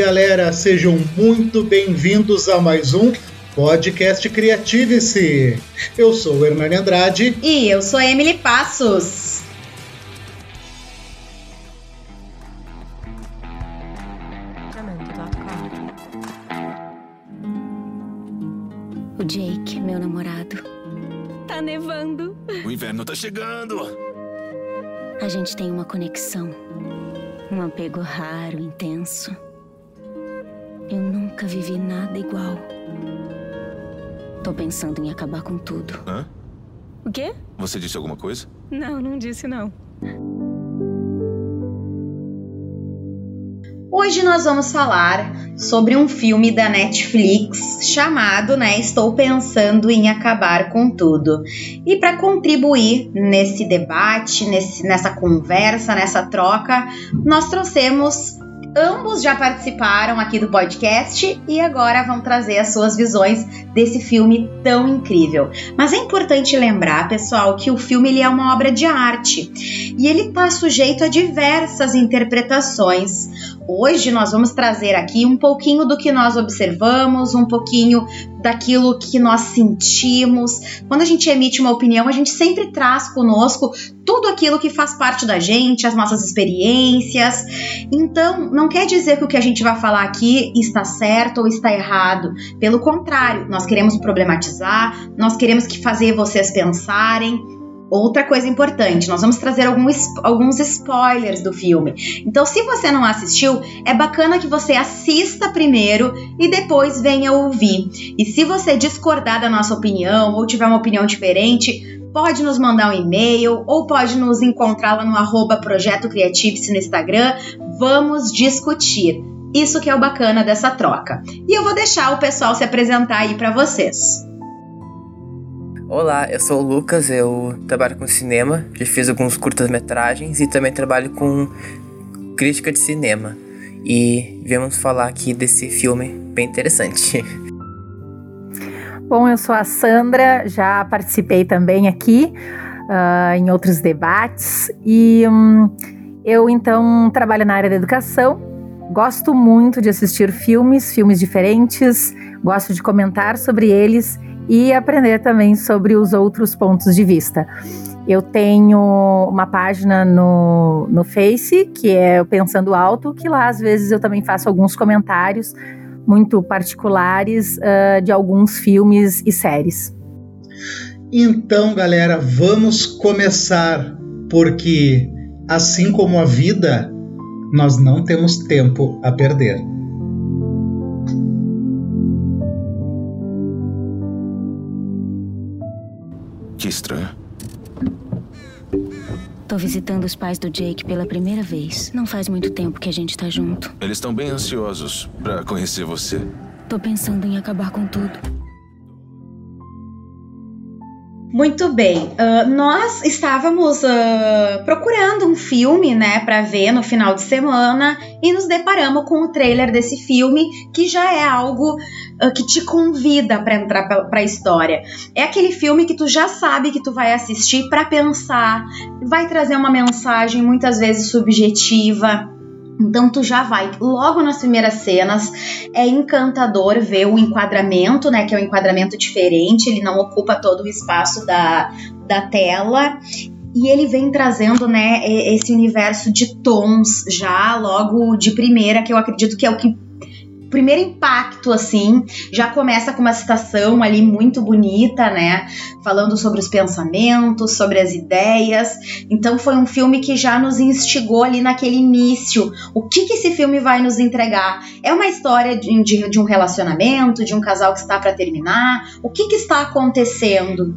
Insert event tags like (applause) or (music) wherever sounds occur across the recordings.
galera, sejam muito bem-vindos a mais um podcast Criative-se. Eu sou o Hernani Andrade. E eu sou a Emily Passos. O Jake, meu namorado. Tá nevando. O inverno tá chegando. A gente tem uma conexão. Um apego raro, intenso. Eu nunca vivi nada igual. Tô pensando em acabar com tudo. Hã? O quê? Você disse alguma coisa? Não, não disse não. Hoje nós vamos falar sobre um filme da Netflix chamado, né, Estou pensando em acabar com tudo. E para contribuir nesse debate, nesse, nessa conversa, nessa troca, nós trouxemos Ambos já participaram aqui do podcast e agora vão trazer as suas visões desse filme tão incrível. Mas é importante lembrar, pessoal, que o filme ele é uma obra de arte e ele está sujeito a diversas interpretações. Hoje nós vamos trazer aqui um pouquinho do que nós observamos, um pouquinho daquilo que nós sentimos. Quando a gente emite uma opinião, a gente sempre traz conosco tudo aquilo que faz parte da gente, as nossas experiências. Então, não quer dizer que o que a gente vai falar aqui está certo ou está errado. Pelo contrário, nós queremos problematizar, nós queremos que fazer vocês pensarem. Outra coisa importante, nós vamos trazer alguns, spoilers do filme. Então, se você não assistiu, é bacana que você assista primeiro e depois venha ouvir. E se você discordar da nossa opinião ou tiver uma opinião diferente, pode nos mandar um e-mail ou pode nos encontrar lá no arroba Projeto Creatives no Instagram. Vamos discutir. Isso que é o bacana dessa troca. E eu vou deixar o pessoal se apresentar aí para vocês. Olá, eu sou o Lucas, eu trabalho com cinema, já fiz alguns curtas-metragens e também trabalho com crítica de cinema. E viemos falar aqui desse filme bem interessante. (laughs) Bom, eu sou a Sandra, já participei também aqui uh, em outros debates e um, eu então trabalho na área da educação. Gosto muito de assistir filmes, filmes diferentes, gosto de comentar sobre eles e aprender também sobre os outros pontos de vista. Eu tenho uma página no, no Face, que é o Pensando Alto, que lá às vezes eu também faço alguns comentários muito particulares uh, de alguns filmes e séries. Então, galera, vamos começar, porque assim como a vida, nós não temos tempo a perder. Estranho. Tô visitando os pais do Jake pela primeira vez. Não faz muito tempo que a gente tá junto. Eles estão bem ansiosos para conhecer você. Tô pensando em acabar com tudo. Muito bem, uh, nós estávamos uh, procurando um filme, né, para ver no final de semana e nos deparamos com o trailer desse filme, que já é algo uh, que te convida para entrar para a história. É aquele filme que tu já sabe que tu vai assistir para pensar, vai trazer uma mensagem muitas vezes subjetiva então tu já vai logo nas primeiras cenas, é encantador ver o enquadramento, né, que é um enquadramento diferente, ele não ocupa todo o espaço da, da tela. E ele vem trazendo, né, esse universo de tons já logo de primeira, que eu acredito que é o que primeiro impacto, assim, já começa com uma citação ali muito bonita, né? Falando sobre os pensamentos, sobre as ideias. Então foi um filme que já nos instigou ali naquele início. O que, que esse filme vai nos entregar? É uma história de, de, de um relacionamento, de um casal que está para terminar? O que, que está acontecendo?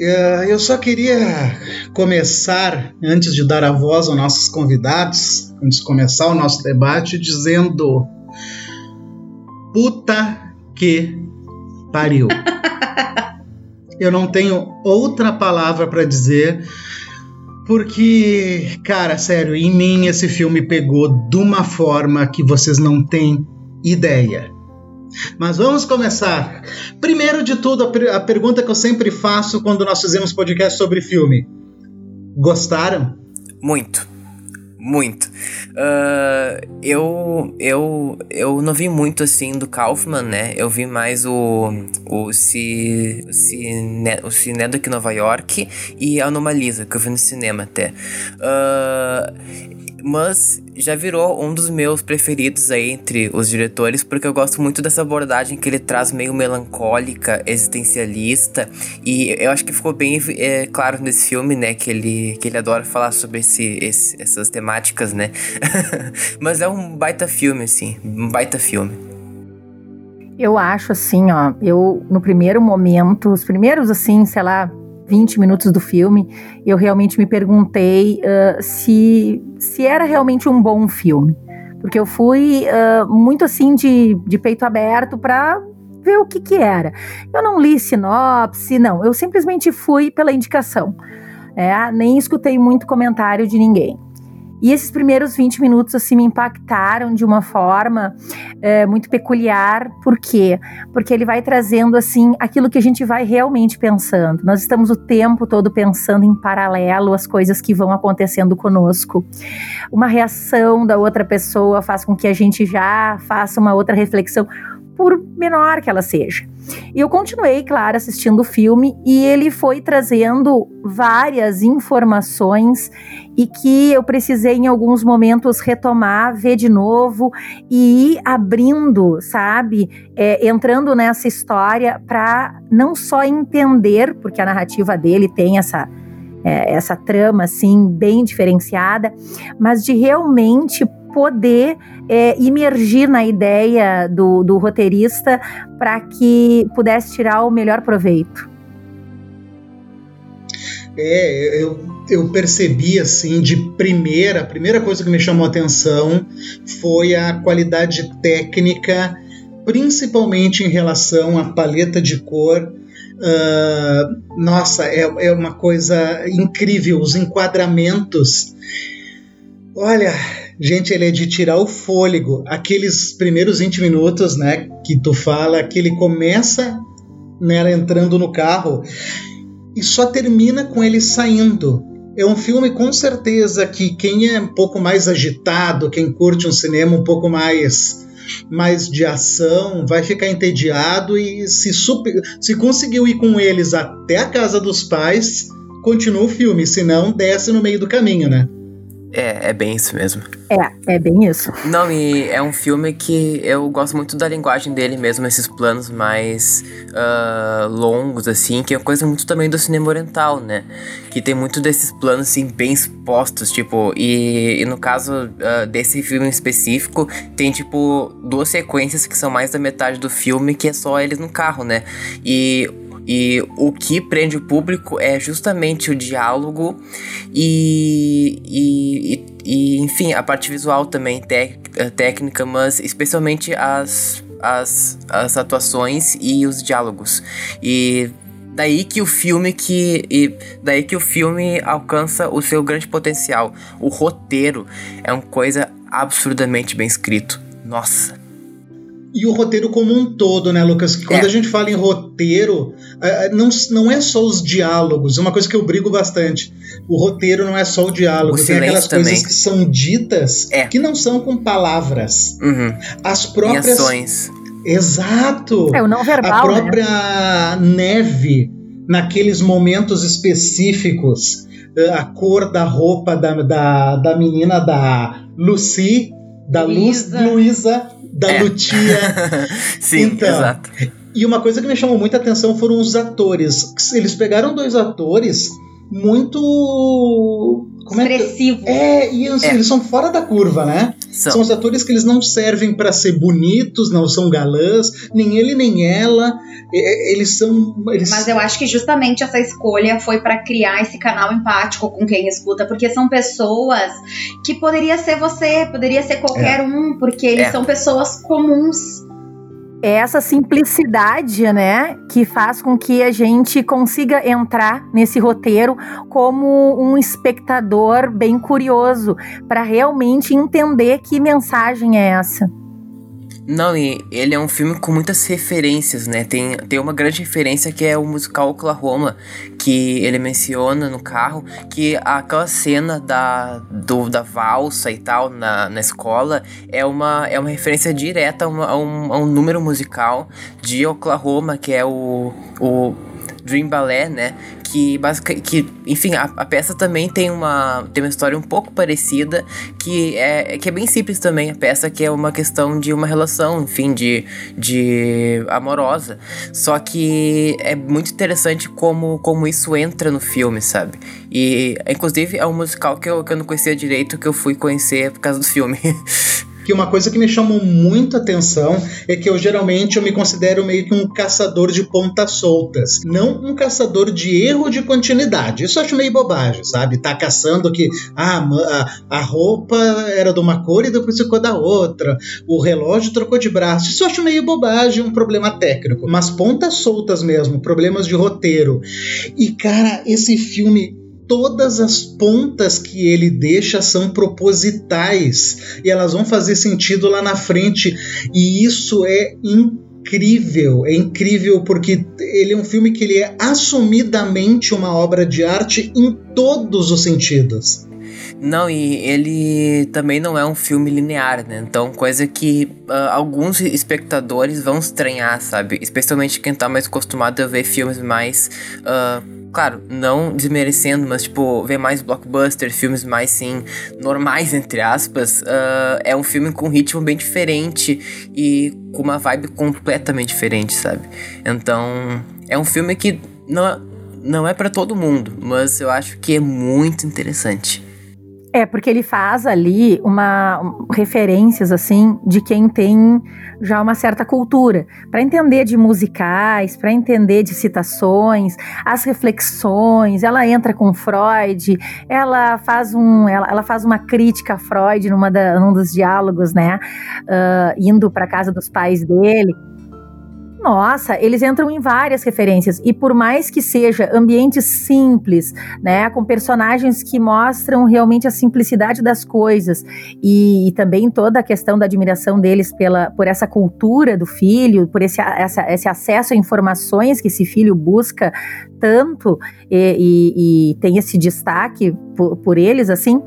É, eu só queria começar, antes de dar a voz aos nossos convidados, antes de começar o nosso debate, dizendo Puta que pariu. (laughs) Eu não tenho outra palavra para dizer, porque, cara, sério, em mim esse filme pegou de uma forma que vocês não têm ideia. Mas vamos começar. Primeiro de tudo, a, a pergunta que eu sempre faço quando nós fizemos podcast sobre filme: Gostaram? Muito. Muito. Uh, eu, eu, eu não vi muito assim do Kaufman, né? Eu vi mais o, o, Ci, o, Cine, o Cinedo Nova York e a Anomalisa, que eu vi no cinema até. Uh, mas já virou um dos meus preferidos aí entre os diretores, porque eu gosto muito dessa abordagem que ele traz meio melancólica, existencialista, e eu acho que ficou bem é, claro nesse filme, né, que ele, que ele adora falar sobre esse, esse essas temáticas, né. (laughs) mas é um baita filme, assim, um baita filme. Eu acho assim, ó, eu no primeiro momento, os primeiros assim, sei lá, 20 minutos do filme, eu realmente me perguntei uh, se, se era realmente um bom filme. Porque eu fui uh, muito assim de, de peito aberto para ver o que, que era. Eu não li sinopse, não. Eu simplesmente fui pela indicação. É, nem escutei muito comentário de ninguém. E esses primeiros 20 minutos assim me impactaram de uma forma é, muito peculiar. Por quê? Porque ele vai trazendo assim aquilo que a gente vai realmente pensando. Nós estamos o tempo todo pensando em paralelo as coisas que vão acontecendo conosco. Uma reação da outra pessoa faz com que a gente já faça uma outra reflexão por menor que ela seja. E eu continuei, claro, assistindo o filme e ele foi trazendo várias informações e que eu precisei em alguns momentos retomar, ver de novo e ir abrindo, sabe, é, entrando nessa história para não só entender, porque a narrativa dele tem essa é, essa trama assim bem diferenciada, mas de realmente poder é, imergir na ideia do, do roteirista para que pudesse tirar o melhor proveito. É, eu, eu percebi assim de primeira, a primeira coisa que me chamou a atenção foi a qualidade técnica, principalmente em relação à paleta de cor. Uh, nossa, é, é uma coisa incrível, os enquadramentos. Olha, Gente, ele é de tirar o fôlego. Aqueles primeiros 20 minutos, né, que tu fala que ele começa né, entrando no carro e só termina com ele saindo. É um filme com certeza que quem é um pouco mais agitado, quem curte um cinema um pouco mais mais de ação, vai ficar entediado e se, super, se conseguiu ir com eles até a casa dos pais, continua o filme, senão desce no meio do caminho, né? É, é bem isso mesmo. É, é bem isso. Não, e é um filme que eu gosto muito da linguagem dele mesmo, esses planos mais uh, longos, assim, que é coisa muito também do cinema oriental, né? Que tem muito desses planos, assim, bem expostos, tipo, e, e no caso uh, desse filme em específico, tem, tipo, duas sequências que são mais da metade do filme, que é só eles no carro, né? E e o que prende o público é justamente o diálogo e, e, e enfim, a parte visual também, técnica, mas especialmente as, as, as atuações e os diálogos. E daí que o filme que e daí que o filme alcança o seu grande potencial. O roteiro é uma coisa absurdamente bem escrito. Nossa, e o roteiro como um todo, né, Lucas? Quando é. a gente fala em roteiro, não, não é só os diálogos, é uma coisa que eu brigo bastante. O roteiro não é só o diálogo, o tem aquelas também. coisas que são ditas é. que não são com palavras. Uhum. As próprias. Em ações. Exato! É o não verbal. A né? própria né? neve, naqueles momentos específicos, eh, a cor da roupa da, da, da menina da Lucy, da Luísa. Luz Luísa da é. Lutia. (laughs) Sim, então, exato. E uma coisa que me chamou muita atenção foram os atores. Eles pegaram dois atores muito. Como Expressivo. É, é e assim, é. eles são fora da curva, né? São, são os atores que eles não servem para ser bonitos, não são galãs, nem ele nem ela. Eles são. Eles... Mas eu acho que justamente essa escolha foi para criar esse canal empático com quem escuta, porque são pessoas que poderia ser você, poderia ser qualquer é. um, porque eles é. são pessoas comuns é essa simplicidade, né, que faz com que a gente consiga entrar nesse roteiro como um espectador bem curioso para realmente entender que mensagem é essa. Não, e ele é um filme com muitas referências, né? Tem, tem uma grande referência que é o musical Oklahoma, que ele menciona no carro, que aquela cena da, do, da valsa e tal na, na escola é uma, é uma referência direta a, uma, a, um, a um número musical de Oklahoma, que é o, o Dream Ballet, né? Que, que enfim, a, a, peça também tem uma, tem uma história um pouco parecida, que é, que é bem simples também. A peça que é uma questão de uma relação, enfim, de, de amorosa. Só que é muito interessante como, como isso entra no filme, sabe? E, inclusive, é um musical que eu, que eu não conhecia direito, que eu fui conhecer por causa do filme. (laughs) que uma coisa que me chamou muito atenção é que eu geralmente eu me considero meio que um caçador de pontas soltas, não um caçador de erro de continuidade. Isso eu acho meio bobagem, sabe? Tá caçando que ah, a, a roupa era de uma cor e depois ficou da outra, o relógio trocou de braço. Isso eu acho meio bobagem, um problema técnico, mas pontas soltas mesmo, problemas de roteiro. E cara, esse filme todas as pontas que ele deixa são propositais e elas vão fazer sentido lá na frente. E isso é incrível, é incrível porque ele é um filme que ele é assumidamente uma obra de arte em todos os sentidos. Não, e ele também não é um filme linear, né? Então, coisa que uh, alguns espectadores vão estranhar, sabe? Especialmente quem tá mais acostumado a ver filmes mais uh, claro, não desmerecendo, mas tipo, ver mais blockbuster, filmes mais sim, normais, entre aspas, uh, é um filme com um ritmo bem diferente e com uma vibe completamente diferente, sabe? Então, é um filme que não, não é para todo mundo, mas eu acho que é muito interessante. É, porque ele faz ali uma um, referências assim de quem tem já uma certa cultura, para entender de musicais, para entender de citações, as reflexões. Ela entra com Freud, ela faz um, ela, ela faz uma crítica a Freud numa da, num dos diálogos, né, uh, indo para casa dos pais dele. Nossa, eles entram em várias referências. E por mais que seja ambientes simples, né, com personagens que mostram realmente a simplicidade das coisas e, e também toda a questão da admiração deles pela por essa cultura do filho, por esse, essa, esse acesso a informações que esse filho busca tanto e, e, e tem esse destaque por, por eles, assim,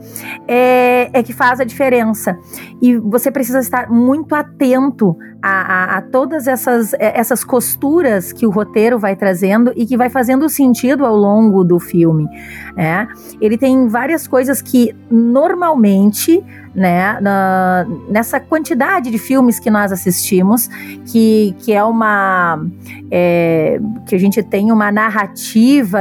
é, é, que faz a diferença. E você precisa estar muito atento a, a, a, todas essas, é, essas costuras que o roteiro vai trazendo e que vai fazendo sentido ao longo do filme. Né? Ele tem várias coisas que normalmente né, na, nessa quantidade de filmes que nós assistimos, que, que é uma é, que a gente tem uma narrativa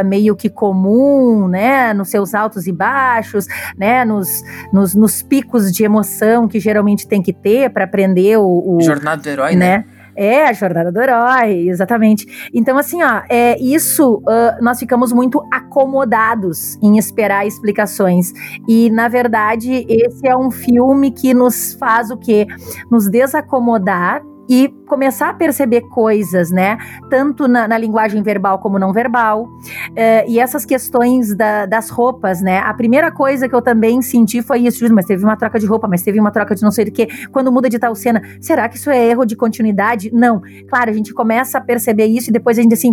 meio que comum, né, nos seus altos e baixos, né, nos, nos, nos picos de emoção que geralmente tem que ter para aprender o, o jornada do herói, né? né? É, a jornada do herói, exatamente. Então, assim, ó, é, isso uh, nós ficamos muito acomodados em esperar explicações. E, na verdade, esse é um filme que nos faz o quê? Nos desacomodar e começar a perceber coisas, né? Tanto na, na linguagem verbal como não verbal. Uh, e essas questões da, das roupas, né? A primeira coisa que eu também senti foi isso, mas teve uma troca de roupa, mas teve uma troca de não sei o que. Quando muda de tal cena, será que isso é erro de continuidade? Não. Claro, a gente começa a perceber isso e depois a gente assim,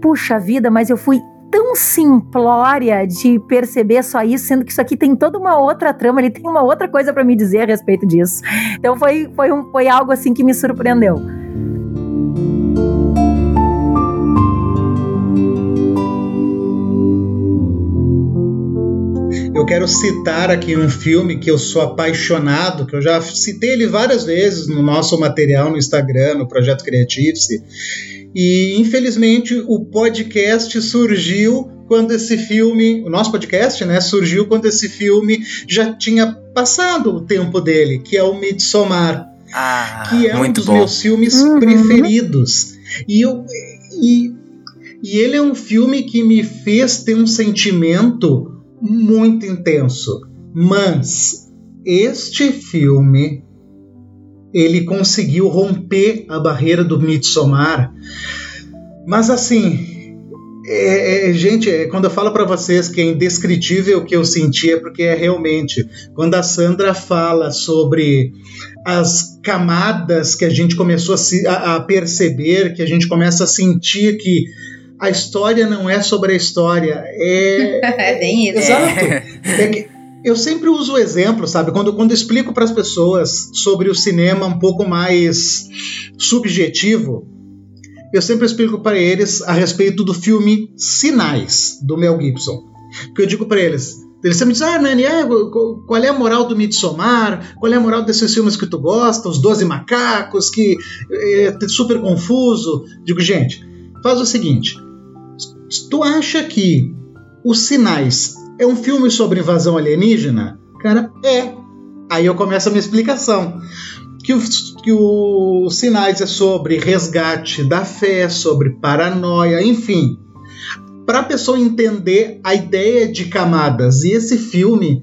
puxa vida, mas eu fui tão simplória de perceber só isso, sendo que isso aqui tem toda uma outra trama, ele tem uma outra coisa para me dizer a respeito disso. Então foi, foi, um, foi algo assim que me surpreendeu. Eu quero citar aqui um filme que eu sou apaixonado, que eu já citei ele várias vezes no nosso material no Instagram, no Projeto Creative-se, e infelizmente o podcast surgiu quando esse filme, o nosso podcast, né, surgiu quando esse filme já tinha passado o tempo dele, que é o Midsommar, ah, que é um dos bom. meus filmes uhum. preferidos. E, eu, e, e ele é um filme que me fez ter um sentimento muito intenso. Mas este filme ele conseguiu romper a barreira do Midsommar. Mas assim, É, é, gente, é, quando eu falo para vocês que é indescritível o que eu senti, é porque é realmente. Quando a Sandra fala sobre as camadas que a gente começou a, se, a, a perceber, que a gente começa a sentir que a história não é sobre a história. É, (laughs) é bem isso. Exato. É eu sempre uso o exemplo, sabe? Quando, quando explico para as pessoas sobre o cinema um pouco mais subjetivo, eu sempre explico para eles a respeito do filme Sinais, do Mel Gibson. Que eu digo para eles, eles sempre dizem, ah, Nani, é, qual é a moral do Midsommar? Qual é a moral desses filmes que tu gosta? Os Doze Macacos, que é super confuso. Digo, gente, faz o seguinte, tu acha que Os Sinais é um filme sobre invasão alienígena? Cara, é. Aí eu começo a minha explicação que, os, que o Sinais é sobre resgate da fé, sobre paranoia, enfim. Para a pessoa entender a ideia de camadas. E esse filme,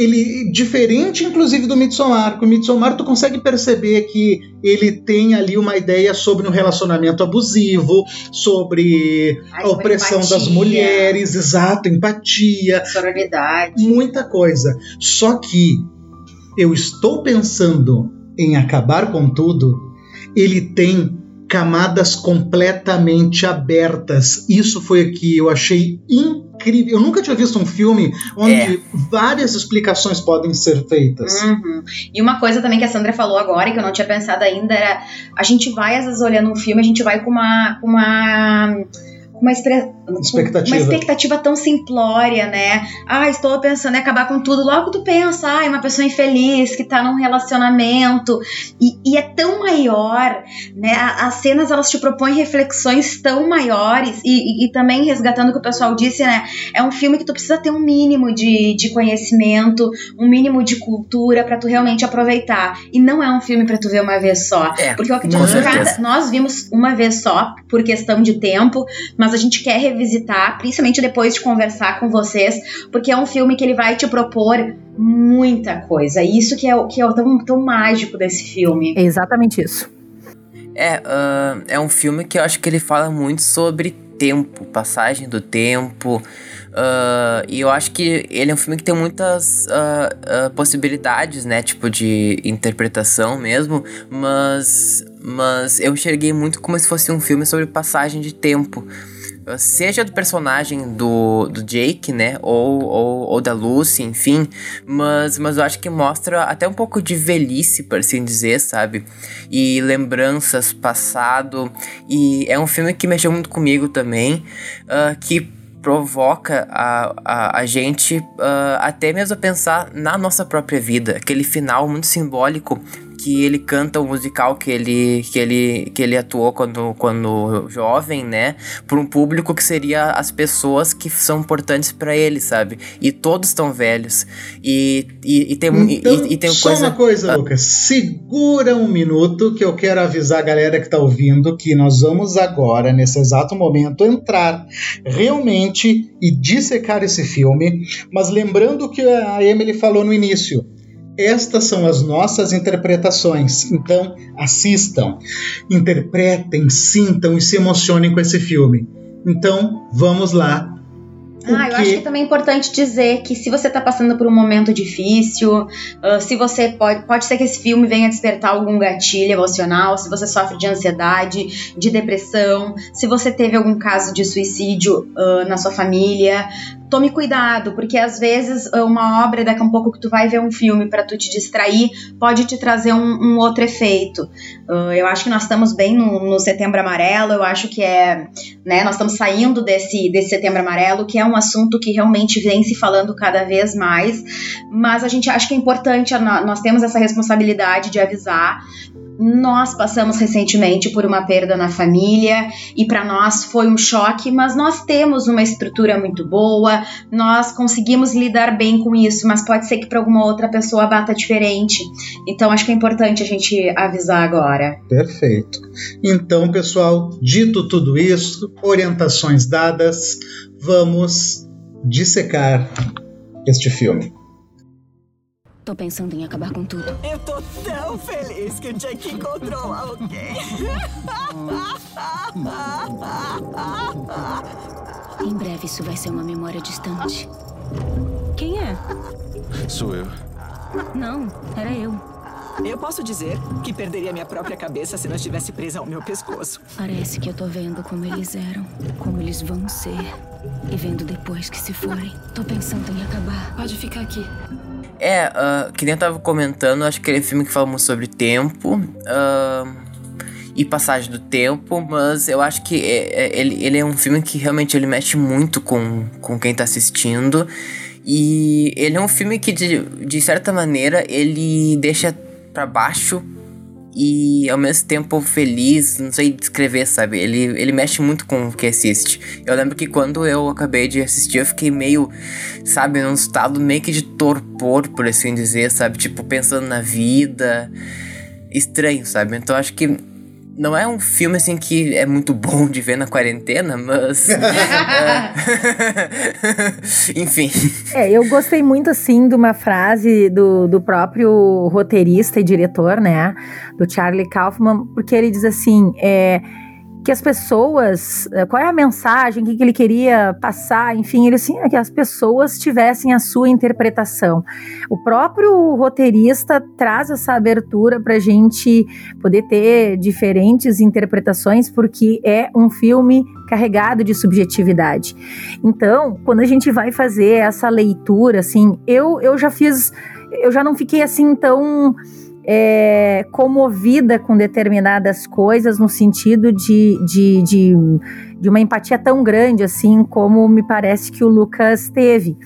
ele diferente inclusive do Midsommar, que o Midsommar tu consegue perceber que ele tem ali uma ideia sobre um relacionamento abusivo, sobre a opressão empatia. das mulheres, exato, empatia, sororidade, muita coisa. Só que eu estou pensando em acabar com tudo, ele tem camadas completamente abertas. Isso foi o que eu achei incrível. Eu nunca tinha visto um filme onde é. várias explicações podem ser feitas. Uhum. E uma coisa também que a Sandra falou agora, que eu não tinha pensado ainda, era a gente vai, às vezes, olhando um filme, a gente vai com uma. Com uma uma, expectativa. uma expectativa tão simplória, né? Ah, estou pensando em acabar com tudo. Logo tu pensa, ah, é uma pessoa infeliz que tá num relacionamento. E, e é tão maior, né? As cenas elas te propõem reflexões tão maiores. E, e, e, também resgatando o que o pessoal disse, né? É um filme que tu precisa ter um mínimo de, de conhecimento, um mínimo de cultura para tu realmente aproveitar. E não é um filme para tu ver uma vez só. É, Porque eu acredito que nós vimos uma vez só, por questão de tempo, mas a gente quer revisitar, principalmente depois de conversar com vocês, porque é um filme que ele vai te propor muita coisa. E isso que é, que é o tão, tão mágico desse filme. É exatamente isso. É, uh, é um filme que eu acho que ele fala muito sobre tempo, passagem do tempo. Uh, e eu acho que ele é um filme que tem muitas uh, uh, possibilidades, né? Tipo, de interpretação mesmo. Mas, mas eu enxerguei muito como se fosse um filme sobre passagem de tempo seja do personagem do, do Jake, né, ou, ou, ou, da Lucy, enfim, mas, mas eu acho que mostra até um pouco de velhice, por assim dizer, sabe, e lembranças, passado, e é um filme que mexeu muito comigo também, uh, que provoca a, a, a gente uh, até mesmo a pensar na nossa própria vida, aquele final muito simbólico que ele canta o musical que ele, que ele, que ele atuou quando, quando jovem, né? Para um público que seria as pessoas que são importantes para ele, sabe? E todos estão velhos. E, e, e tem, então, e, e tem só coisa... uma coisa, Lucas. Segura um minuto que eu quero avisar a galera que tá ouvindo que nós vamos agora, nesse exato momento, entrar realmente e dissecar esse filme. Mas lembrando o que a Emily falou no início estas são as nossas interpretações. Então, assistam, interpretem, sintam e se emocionem com esse filme. Então, vamos lá. Ah, eu acho que também é importante dizer que se você está passando por um momento difícil, uh, se você pode, pode ser que esse filme venha despertar algum gatilho emocional, se você sofre de ansiedade, de depressão, se você teve algum caso de suicídio uh, na sua família, tome cuidado, porque às vezes ah, uma obra, daqui a um pouco que tu vai ver um filme para tu te distrair, pode te trazer um, um outro efeito. Uh, eu acho que nós estamos bem no, no, Setembro Amarelo, eu acho que é, né, nós estamos saindo desse, desse Setembro Amarelo, que é um assunto que realmente vem se falando cada vez mais, mas a gente acha que é importante, nós temos essa responsabilidade de avisar nós passamos recentemente por uma perda na família e para nós foi um choque, mas nós temos uma estrutura muito boa, nós conseguimos lidar bem com isso, mas pode ser que para alguma outra pessoa bata diferente. Então acho que é importante a gente avisar agora. Perfeito. Então, pessoal, dito tudo isso, orientações dadas, vamos dissecar este filme. Tô pensando em acabar com tudo. Eu tô tão feliz que o Jake encontrou alguém. Em breve isso vai ser uma memória distante. Quem é? Sou eu. Não, era eu. Eu posso dizer que perderia minha própria cabeça se não estivesse presa ao meu pescoço. Parece que eu tô vendo como eles eram, como eles vão ser. E vendo depois que se forem. Tô pensando em acabar. Pode ficar aqui. É, uh, que nem eu tava comentando, acho que ele é um filme que fala muito sobre tempo uh, e passagem do tempo, mas eu acho que é, é, ele, ele é um filme que realmente ele mexe muito com, com quem tá assistindo. E ele é um filme que, de, de certa maneira, ele deixa para baixo e ao mesmo tempo feliz, não sei descrever, sabe? Ele, ele mexe muito com o que assiste. Eu lembro que quando eu acabei de assistir, eu fiquei meio, sabe, num estado meio que de torpor, por assim dizer, sabe? Tipo, pensando na vida. Estranho, sabe? Então acho que não é um filme assim que é muito bom de ver na quarentena, mas. (laughs) é... (laughs) Enfim. É, eu gostei muito assim de uma frase do, do próprio roteirista e diretor, né? Do Charlie Kaufman, porque ele diz assim: é que as pessoas, eh, qual é a mensagem, que ele queria passar, enfim, ele assim, é que as pessoas tivessem a sua interpretação. O próprio roteirista traz essa abertura para a gente poder ter diferentes interpretações, porque é um filme carregado de subjetividade. Então, quando a gente vai fazer essa leitura, assim, eu, eu já fiz, eu já não fiquei assim tão é, comovida com determinadas coisas no sentido de, de, de, de, uma empatia tão grande assim como me parece que o Lucas teve.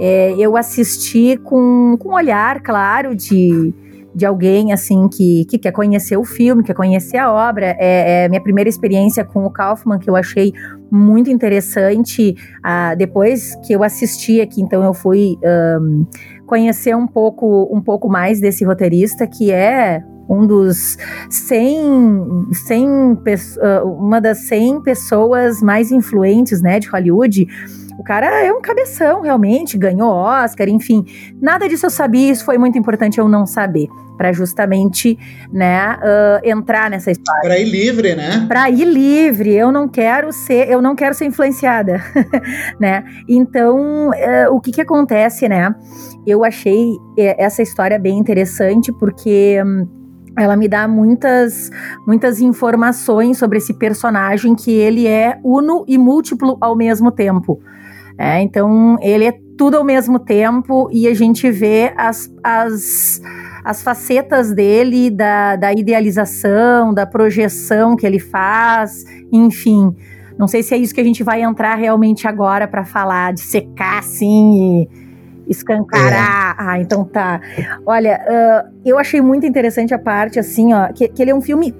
É, eu assisti com, com um olhar, claro, de, de alguém assim que, que quer conhecer o filme, quer conhecer a obra. É, é minha primeira experiência com o Kaufman, que eu achei muito interessante. Ah, depois que eu assisti aqui, então eu fui. Um, conhecer um pouco, um pouco mais desse roteirista, que é um dos 100, 100 ah, uma das 100 pessoas mais influentes, né, de Hollywood. O cara é um cabeção, realmente, ganhou Oscar, enfim. Nada disso eu sabia, isso foi muito importante eu não saber para justamente, né, uh, entrar nessa história. Para ir livre, né? Para ir livre. Eu não quero ser, eu não quero ser influenciada, (laughs) né? Então, uh, o que que acontece, né? Eu achei eh, essa história bem interessante porque um, ela me dá muitas, muitas informações sobre esse personagem que ele é uno e múltiplo ao mesmo tempo. É, então, ele é tudo ao mesmo tempo e a gente vê as, as as facetas dele, da, da idealização, da projeção que ele faz, enfim. Não sei se é isso que a gente vai entrar realmente agora para falar, de secar assim e escancarar. É. Ah, então tá. Olha, uh, eu achei muito interessante a parte, assim, ó, que, que ele é um filme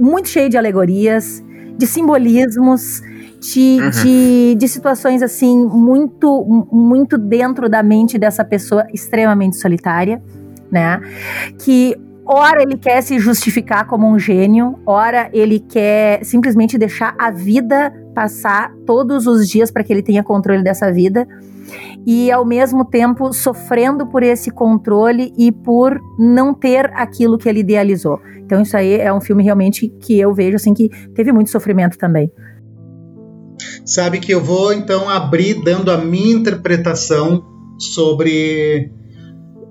muito cheio de alegorias, de simbolismos, de, uhum. de, de, situações assim muito muito dentro da mente dessa pessoa extremamente solitária né? Que ora ele quer se justificar como um gênio, ora ele quer simplesmente deixar a vida passar todos os dias para que ele tenha controle dessa vida e ao mesmo tempo sofrendo por esse controle e por não ter aquilo que ele idealizou. Então isso aí é um filme realmente que eu vejo assim que teve muito sofrimento também. Sabe que eu vou então abrir dando a minha interpretação sobre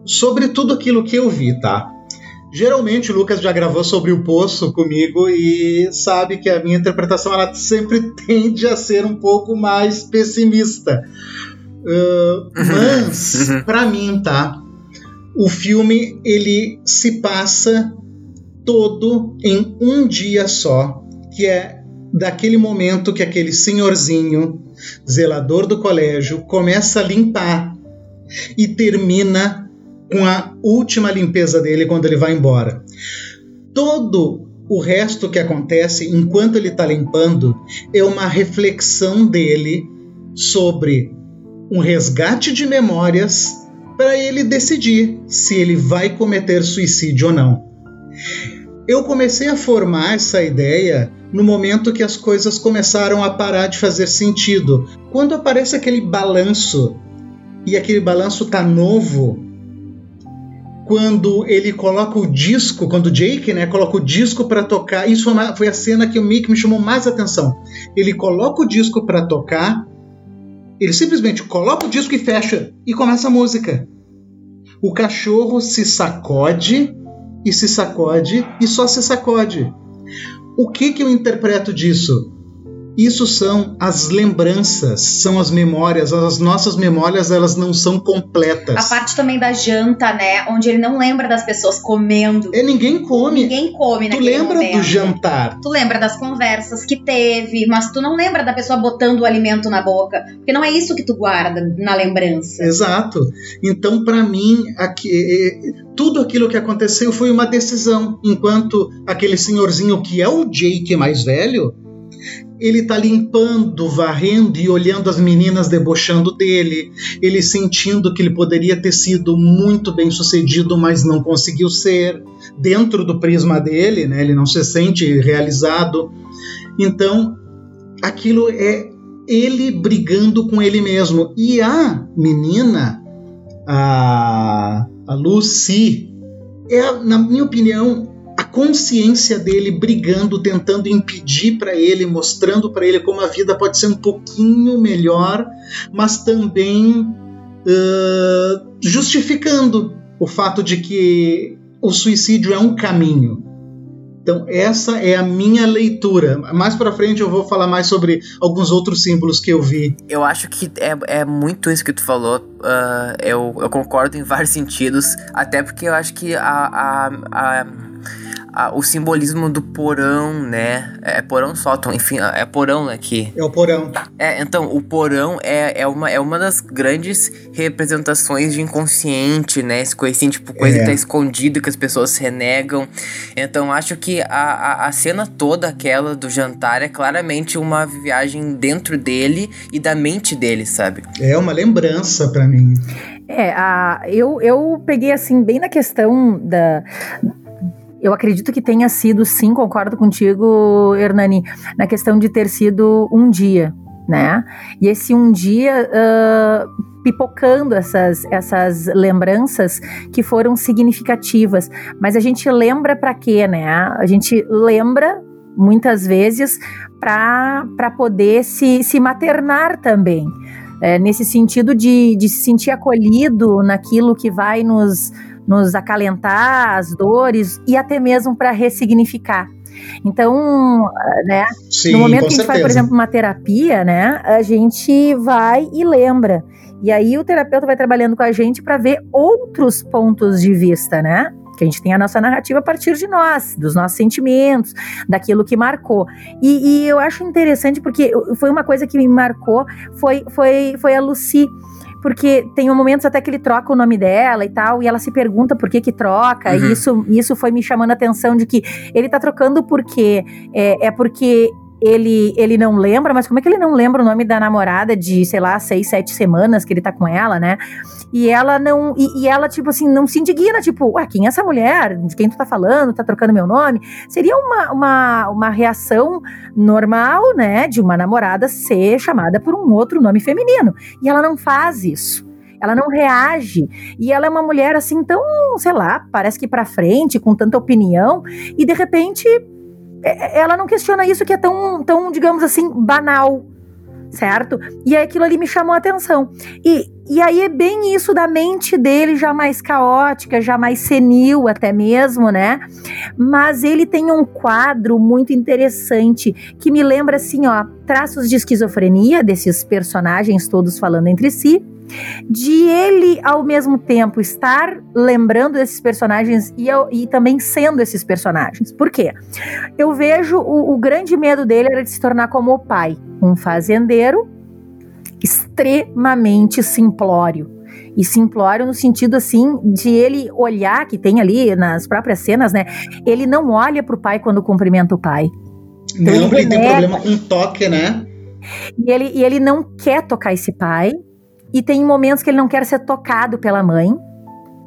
sobre tudo aquilo que eu vi, tá? Geralmente o Lucas já gravou sobre o Poço comigo e sabe que a minha interpretação ela sempre (laughs) tende a ser um pouco mais pessimista. Uh, mas, para mim, tá? O filme ele se passa todo em um dia só, que é daquele momento que aquele senhorzinho, zelador do colégio, começa a limpar e termina com a última limpeza dele quando ele vai embora. Todo o resto que acontece enquanto ele está limpando é uma reflexão dele sobre um resgate de memórias para ele decidir se ele vai cometer suicídio ou não. Eu comecei a formar essa ideia no momento que as coisas começaram a parar de fazer sentido. Quando aparece aquele balanço e aquele balanço tá novo, quando ele coloca o disco, quando o Jake, né, coloca o disco para tocar. Isso foi, foi, a cena que o Mick me chamou mais atenção. Ele coloca o disco para tocar, ele simplesmente coloca o disco e fecha e começa a música. O cachorro se sacode e se sacode e só se sacode. O que que eu interpreto disso? Isso são as lembranças, são as memórias. As nossas memórias, elas não são completas. A parte também da janta, né? Onde ele não lembra das pessoas comendo. É, ninguém come. Ninguém come, Tu lembra momento. do jantar. Tu lembra das conversas que teve, mas tu não lembra da pessoa botando o alimento na boca. Porque não é isso que tu guarda na lembrança. Exato. Então, para mim, aqui, tudo aquilo que aconteceu foi uma decisão. Enquanto aquele senhorzinho que é o Jake mais velho, ele tá limpando, varrendo e olhando as meninas debochando dele, ele sentindo que ele poderia ter sido muito bem sucedido, mas não conseguiu ser, dentro do prisma dele, né? Ele não se sente realizado. Então, aquilo é ele brigando com ele mesmo. E a menina, a, a Lucy, é, na minha opinião, consciência dele brigando, tentando impedir para ele, mostrando para ele como a vida pode ser um pouquinho melhor, mas também uh, justificando o fato de que o suicídio é um caminho. Então essa é a minha leitura. Mais para frente eu vou falar mais sobre alguns outros símbolos que eu vi. Eu acho que é, é muito isso que tu falou. Uh, eu, eu concordo em vários sentidos. Até porque eu acho que a, a, a a, o simbolismo do porão, né? É, é porão sótão, enfim, é porão aqui. É o porão. É, então, o porão é, é, uma, é uma das grandes representações de inconsciente, né? Esse assim, tipo, coisa é. que tá escondida, que as pessoas renegam. Então, acho que a, a, a cena toda aquela do jantar é claramente uma viagem dentro dele e da mente dele, sabe? É uma lembrança para mim. É, a, eu, eu peguei assim, bem na questão da, eu acredito que tenha sido, sim, concordo contigo, Hernani, na questão de ter sido um dia, né? E esse um dia uh, pipocando essas, essas lembranças que foram significativas. Mas a gente lembra para quê, né? A gente lembra muitas vezes para poder se, se maternar também. É, nesse sentido de, de se sentir acolhido naquilo que vai nos nos acalentar as dores e até mesmo para ressignificar. Então, né, Sim, no momento que a gente certeza. faz, por exemplo, uma terapia, né, a gente vai e lembra. E aí o terapeuta vai trabalhando com a gente para ver outros pontos de vista, né? Que a gente tem a nossa narrativa a partir de nós, dos nossos sentimentos, daquilo que marcou. E, e eu acho interessante porque foi uma coisa que me marcou, foi, foi, foi a Lucy porque tem momentos até que ele troca o nome dela e tal, e ela se pergunta por que que troca, uhum. e isso, isso foi me chamando a atenção de que ele tá trocando porque é, é porque ele, ele não lembra, mas como é que ele não lembra o nome da namorada de, sei lá, seis, sete semanas que ele tá com ela, né? E ela não. E, e ela, tipo assim, não se indigna, tipo, ué, quem é essa mulher? De quem tu tá falando? Tá trocando meu nome? Seria uma, uma, uma reação normal, né? De uma namorada ser chamada por um outro nome feminino. E ela não faz isso ela não reage. E ela é uma mulher assim tão, sei lá, parece que para frente, com tanta opinião, e de repente ela não questiona isso que é tão, tão digamos assim, banal, certo? E aquilo ali me chamou a atenção. E, e aí é bem isso da mente dele já mais caótica, já mais senil até mesmo, né? Mas ele tem um quadro muito interessante que me lembra assim, ó, traços de esquizofrenia desses personagens todos falando entre si de ele ao mesmo tempo estar lembrando desses personagens e, e também sendo esses personagens. Por quê? Eu vejo o, o grande medo dele era de se tornar como o pai, um fazendeiro extremamente simplório. E simplório no sentido assim de ele olhar, que tem ali nas próprias cenas, né? Ele não olha pro pai quando cumprimenta o pai. Então, não, ele, ele tem problema com toque, né? E ele, e ele não quer tocar esse pai, e tem momentos que ele não quer ser tocado pela mãe.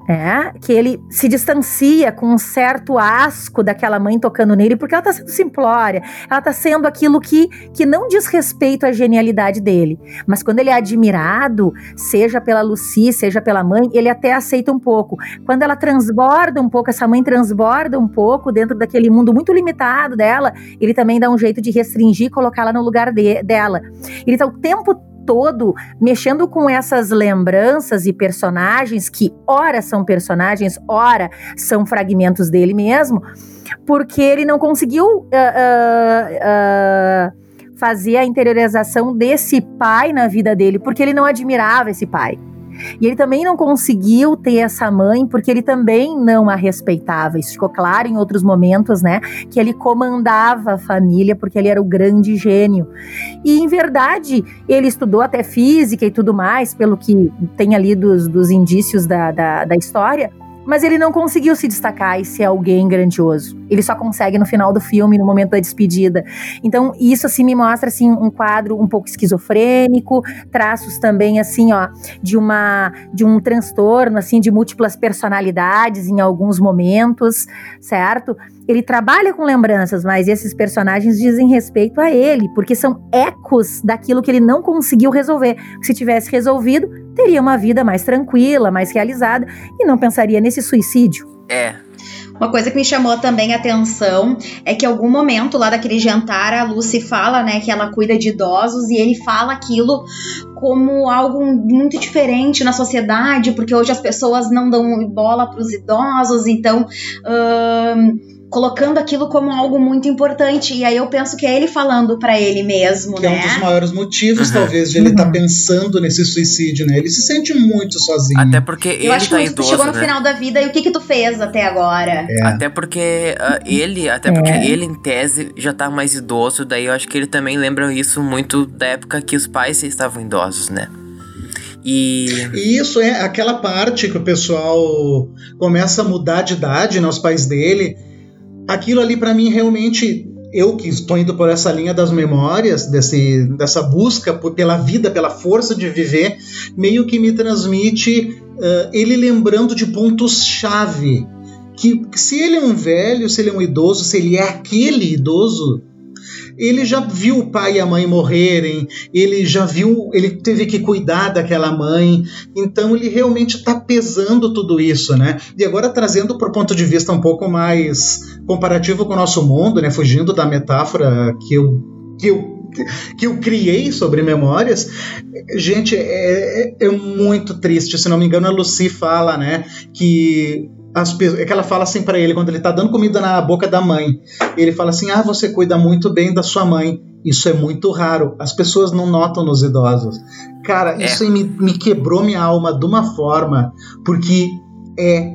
é, que ele se distancia com um certo asco daquela mãe tocando nele, porque ela tá sendo simplória, ela tá sendo aquilo que, que não diz respeito à genialidade dele. Mas quando ele é admirado, seja pela Lucy, seja pela mãe, ele até aceita um pouco. Quando ela transborda um pouco, essa mãe transborda um pouco dentro daquele mundo muito limitado dela, ele também dá um jeito de restringir e colocá-la no lugar de, dela. Ele tá o tempo todo mexendo com essas lembranças e personagens que ora são personagens, ora são fragmentos dele mesmo, porque ele não conseguiu uh, uh, uh, fazer a interiorização desse pai na vida dele, porque ele não admirava esse pai. E ele também não conseguiu ter essa mãe porque ele também não a respeitava. Isso ficou claro em outros momentos, né? Que ele comandava a família porque ele era o grande gênio. E em verdade, ele estudou até física e tudo mais, pelo que tem ali dos, dos indícios da, da, da história mas ele não conseguiu se destacar e ser alguém grandioso. Ele só consegue no final do filme, no momento da despedida. Então, isso assim me mostra assim um quadro um pouco esquizofrênico, traços também assim, ó, de uma de um transtorno assim de múltiplas personalidades em alguns momentos, certo? Ele trabalha com lembranças, mas esses personagens dizem respeito a ele, porque são ecos daquilo que ele não conseguiu resolver. Se tivesse resolvido, teria uma vida mais tranquila, mais realizada e não pensaria nesse suicídio. É. Uma coisa que me chamou também a atenção é que em algum momento lá daquele jantar a Lucy fala, né, que ela cuida de idosos e ele fala aquilo como algo muito diferente na sociedade, porque hoje as pessoas não dão bola para os idosos, então hum, colocando aquilo como algo muito importante. E aí eu penso que é ele falando para ele mesmo, que né? é um dos maiores motivos, Uhum. talvez, de ele estar pensando nesse suicídio, né? Ele se sente muito sozinho. Até porque ele eu acho tá que tu idoso, chegou no né? final da vida e o que que tu fez até agora? É. Até porque ah, ele, até porque ele em tese já tá mais idoso, daí eu acho que ele também lembra isso muito da época que os pais estavam idosos, né? E E isso é aquela parte que o pessoal começa a mudar de idade, né? Os pais dele. Aquilo ali, para mim, realmente. Eu que estou indo por essa linha das memórias, desse, dessa busca por- pela vida, pela força de viver, meio que me transmite ah, ele lembrando de pontos-chave. Que, que se ele é um velho, se ele é um idoso, se ele é aquele idoso, ele já viu o pai e a mãe morrerem, ele já viu, ele teve que cuidar daquela mãe, então ele realmente está pesando tudo isso, né? E agora trazendo para o ponto de vista um pouco mais comparativo com o nosso mundo, né? Fugindo da metáfora que eu, que eu que eu criei sobre memórias, gente, é, é- é muito triste. Se não me engano, a Lucy fala, né, que as é que ela fala assim para ele quando ele tá dando comida na boca da mãe. Ele fala assim: "Ah, você cuida muito bem da sua mãe. Isso é muito raro. As pessoas não notam nos idosos." Cara, É. isso aí me, me quebrou minha alma de uma forma, porque é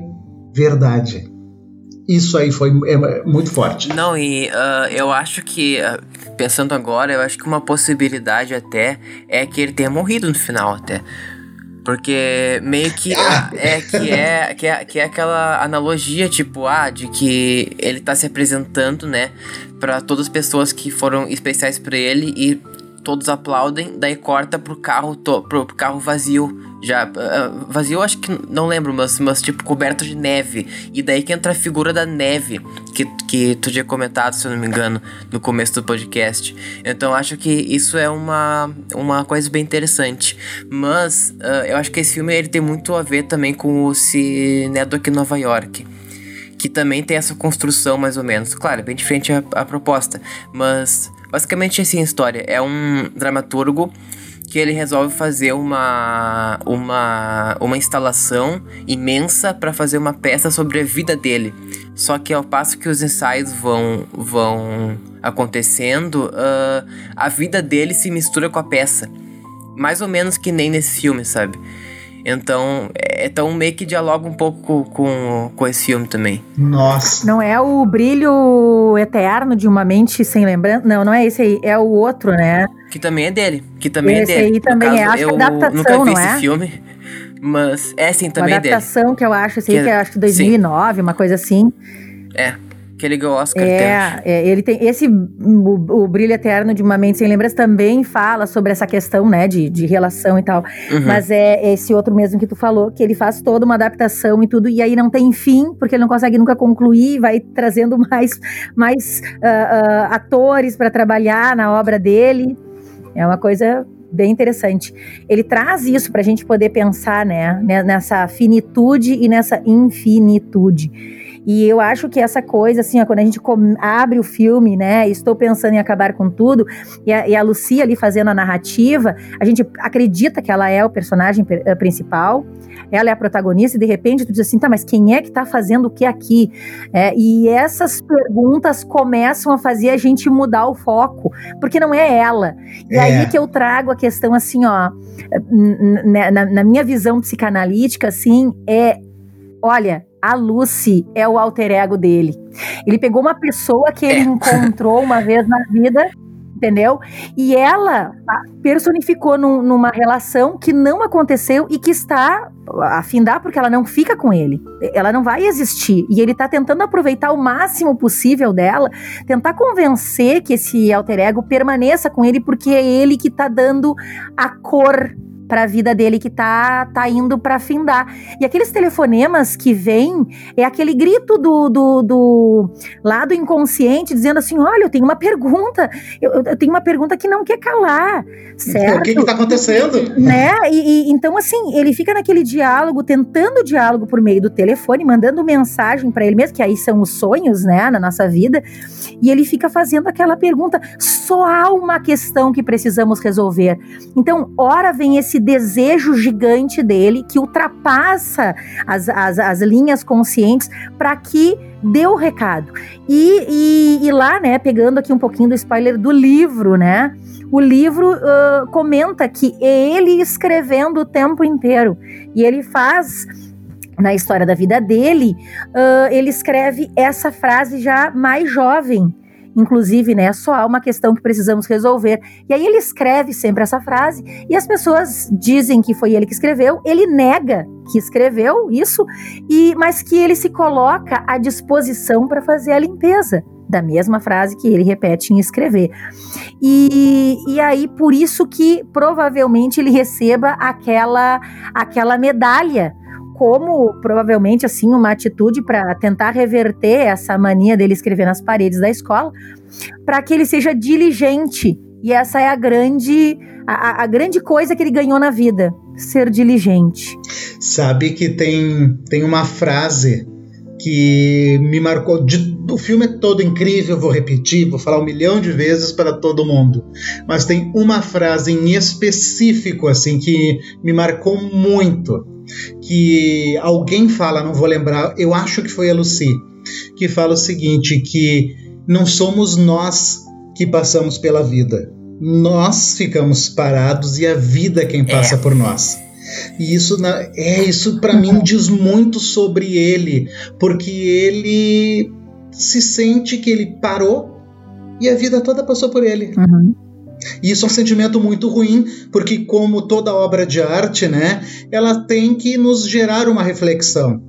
verdade. Isso aí foi é, muito forte. Não, e ah, eu acho que, ah, pensando agora, eu acho que uma possibilidade até é que ele tenha morrido no final até. Porque meio que ah, é que é, que é que é aquela analogia, tipo, ah, de que ele tá se apresentando, né, Pra todas as pessoas que foram especiais pra ele e todos aplaudem, daí corta pro carro, to, pro, pro carro vazio. Já, ah, vazio, acho que não lembro, mas, mas tipo coberto de neve. E daí que entra a figura da neve, que, que tu tinha comentado, se eu não me engano, no começo do podcast. Então acho que isso é uma, uma coisa bem interessante. Mas ah, eu acho que esse filme ele tem muito a ver também com o Cinedoc Nova York que também tem essa construção mais ou menos. Claro, é bem diferente a, a proposta, mas basicamente assim a história. É um dramaturgo que ele resolve fazer uma uma, uma instalação imensa para fazer uma peça sobre a vida dele. Só que ao passo que os ensaios vão vão acontecendo, ah, a vida dele se mistura com a peça. Mais ou menos que nem nesse filme, sabe? Então, é tão meio que dialoga um pouco com, com, esse filme também. Nossa. Não é o brilho eterno de uma mente sem lembrança? Não, não é esse aí. É o outro, né? Que também é dele. Que também Esse é dele. aí também é. Acho é eu adaptação, nunca vi não esse é? filme. Mas é sim, Uma também é dele. adaptação que eu acho, assim, Que é- que eu acho que 2009, uma coisa assim. É. Que ele ganhou o Oscar. É, é, ele tem esse o, o, Brilho Eterno de uma Mente Sem Lembranças também fala sobre essa questão, né, de, de relação e tal. Uhum. Mas é esse outro mesmo que tu falou, que ele faz toda uma adaptação e tudo, e aí não tem fim, porque ele não consegue nunca concluir, vai trazendo (laughs) mais, mais uh, uh, atores para trabalhar na obra dele. É uma coisa bem interessante. Ele traz isso para a gente poder pensar, né, nessa finitude e nessa infinitude. E eu acho que essa coisa, assim, ó, quando a gente abre o filme, né, estou pensando em acabar com tudo, e a, e a Lucia ali fazendo a narrativa, a gente acredita que ela é o personagem eh, principal, ela é a protagonista, e de repente tu diz assim, tá, mas quem é que tá fazendo o que aqui? É, e essas perguntas começam a fazer a gente mudar o foco, porque não é ela. E é. aí que eu trago a questão assim, ó, na, na minha visão psicanalítica, assim, é, olha, a Lucy é o alter ego dele. Ele pegou uma pessoa que ele é. encontrou uma vez na vida entendeu? E ela personificou num, numa relação que não aconteceu e que está a findar porque ela não fica com ele. Ela não vai existir. E ele está tentando aproveitar o máximo possível dela, tentar convencer que esse alter ego permaneça com ele porque é ele que está dando a cor para a vida dele que tá, tá indo para findar. E aqueles telefonemas que vêm é aquele grito do, do, do lado inconsciente dizendo assim: olha, eu tenho uma pergunta, eu, eu tenho uma pergunta que não quer calar, certo? O que está acontecendo? Né? E, e, então, assim, ele fica naquele diálogo, tentando diálogo por meio do telefone, mandando mensagem para ele mesmo, que aí são os sonhos, né, na nossa vida, e ele fica fazendo aquela pergunta. Só há uma questão que precisamos resolver. Então, ora vem esse esse desejo gigante dele que ultrapassa as, as, as linhas conscientes para que dê o recado. E, e, e, lá, né, pegando aqui um pouquinho do spoiler do livro, né? O livro uh, comenta que é ele escrevendo o tempo inteiro. E ele faz na história da vida dele, uh, ele escreve essa frase já mais jovem inclusive, né, só há uma questão que precisamos resolver. E aí ele escreve sempre essa frase e as pessoas dizem que foi ele que escreveu, ele nega que escreveu isso, e mas que ele se coloca à disposição para fazer a limpeza da mesma frase que ele repete em escrever. E, e aí, por isso que provavelmente ele receba aquela, aquela medalha como provavelmente assim uma atitude para tentar reverter essa mania dele escrever nas paredes da escola, para que ele seja diligente. E essa é a grande a, a, grande coisa que ele ganhou na vida, ser diligente. Sabe que tem tem uma frase que me marcou. De, o filme é todo incrível, vou repetir, vou falar um milhão de vezes para todo mundo. Mas tem uma frase em específico assim que me marcou muito que alguém fala, não vou lembrar, eu acho que foi a Lucy, que fala o seguinte: que não somos nós que passamos pela vida. Nós ficamos parados e a vida é quem passa é. por nós. E isso é isso para mim diz muito sobre ele, porque ele se sente que ele parou e a vida toda passou por ele. Uhum. E isso é um sentimento muito ruim, porque como toda obra de arte, né, ela tem que nos gerar uma reflexão.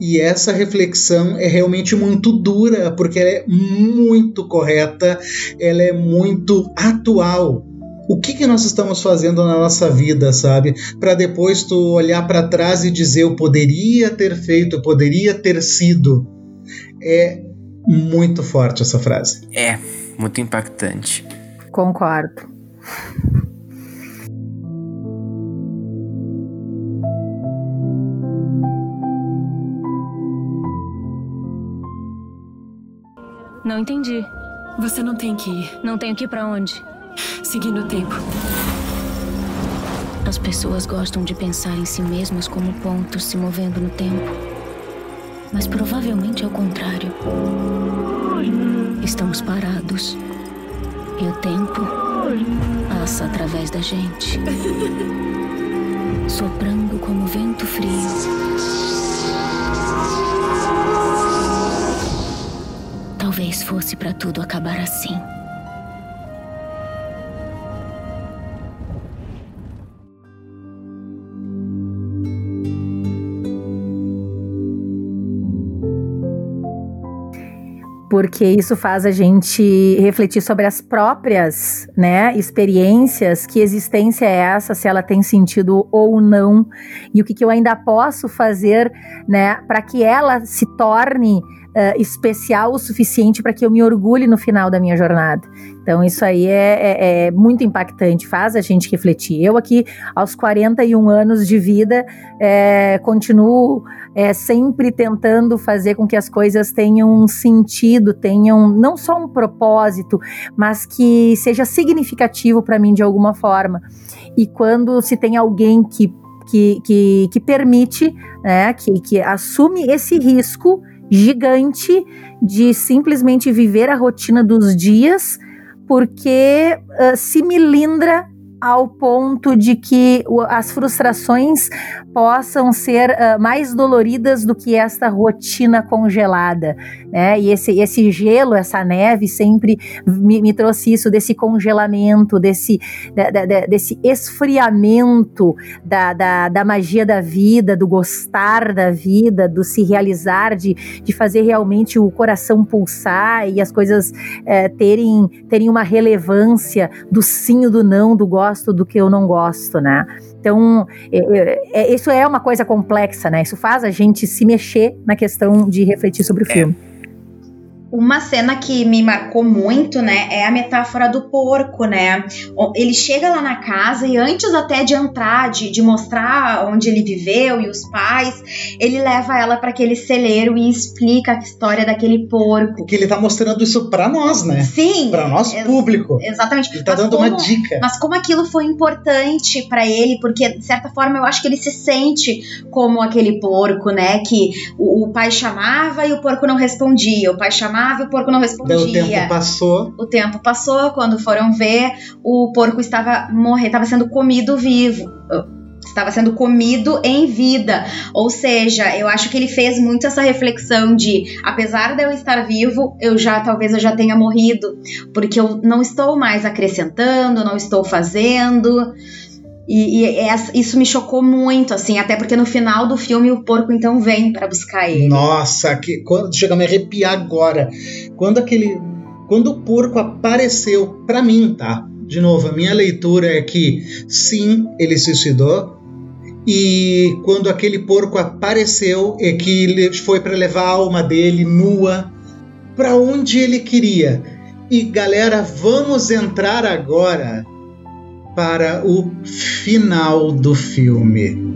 E essa reflexão é realmente muito dura, porque ela é muito correta, ela é muito atual. O que, que nós estamos fazendo na nossa vida, sabe? Para depois tu olhar para trás e dizer eu poderia ter feito, eu poderia ter sido. É muito forte essa frase. É, muito impactante. Concordo. Não entendi. Você não tem que ir. Não tenho que ir pra onde? Seguindo o tempo. As pessoas gostam de pensar em si mesmas como pontos se movendo no tempo. Mas provavelmente é o contrário. Estamos parados e o tempo passa através da gente, (laughs) soprando como vento frio. Talvez fosse para tudo acabar assim. Porque isso faz a gente refletir sobre as próprias, né, experiências, que existência é essa, se ela tem sentido ou não, e o que, que eu ainda posso fazer, né, para que ela se torne uh, especial o suficiente para que eu me orgulhe no final da minha jornada. Então, isso aí é, é, é, muito impactante, faz a gente refletir. Eu, aqui, aos 41 anos de vida, é, continuo é, sempre tentando fazer com que as coisas tenham um sentido, tenham não só um propósito, mas que seja significativo para mim de alguma forma. E quando se tem alguém que que, que, que, permite, né, que, que assume esse risco gigante de simplesmente viver a rotina dos dias, porque uh, se milindra ao ponto de que as frustrações possam ser uh, mais doloridas do que esta rotina congelada, né? E esse, esse gelo, essa neve sempre me, me trouxe isso desse congelamento, desse, desse esfriamento da, da, da, magia da vida, do gostar da vida, do se realizar, de, de fazer realmente o coração pulsar e as coisas eh, terem, terem uma relevância do sim, do não, do gosto gosto do que eu não gosto, né? Então, é, é, é, isso é uma coisa complexa, né? Isso faz a gente se mexer na questão de refletir sobre o filme. Uma cena que me marcou muito, né, é a metáfora do porco, né? Ele chega lá na casa e antes até de entrar, de, de mostrar onde ele viveu e os pais, ele leva ela para aquele celeiro e explica a história daquele porco. Porque ele tá mostrando isso para nós, né? Sim. Para nós público. Exatamente. Ele tá mas dando como, uma dica. Mas como aquilo foi importante para ele, porque de certa forma eu acho que ele se sente como aquele porco, né? Que o, o pai chamava e o porco não respondia, o pai chamava o porco não respondia. Daí o tempo passou. O tempo passou, quando foram ver, o porco estava morrendo, estava sendo comido vivo estava sendo comido em vida. Ou seja, eu acho que ele fez muito essa reflexão de, apesar de eu estar vivo, eu já talvez eu já tenha morrido, porque eu não estou mais acrescentando, não estou fazendo. E, e é, isso me chocou muito, assim, até porque no final do filme o porco então vem para buscar ele. Nossa, que quando chega a me arrepiar agora. Quando aquele quando o porco apareceu para mim, tá? De novo, a minha leitura é que sim, ele se suicidou. E quando aquele porco apareceu, é que ele foi para levar a alma dele nua para onde ele queria. E galera, vamos entrar agora para o final do filme.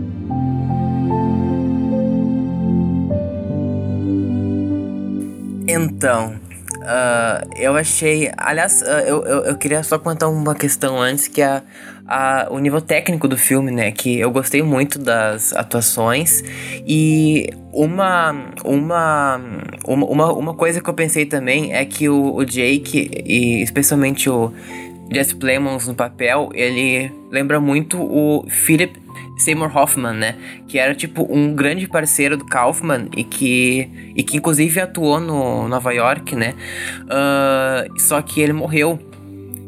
Então, uh, eu achei. Aliás, uh, eu, eu, eu, queria só contar uma questão antes, que é a, o nível técnico do filme, né? Que eu gostei muito das atuações. E uma, uma, uma, uma coisa que eu pensei também é que o, o Jake, e especialmente o Jesse Plemons no papel, ele lembra muito o Philip Seymour Hoffman, né? Que era tipo um grande parceiro do Kaufman e que, e que inclusive atuou no Nova York, né? Uh, só que ele morreu.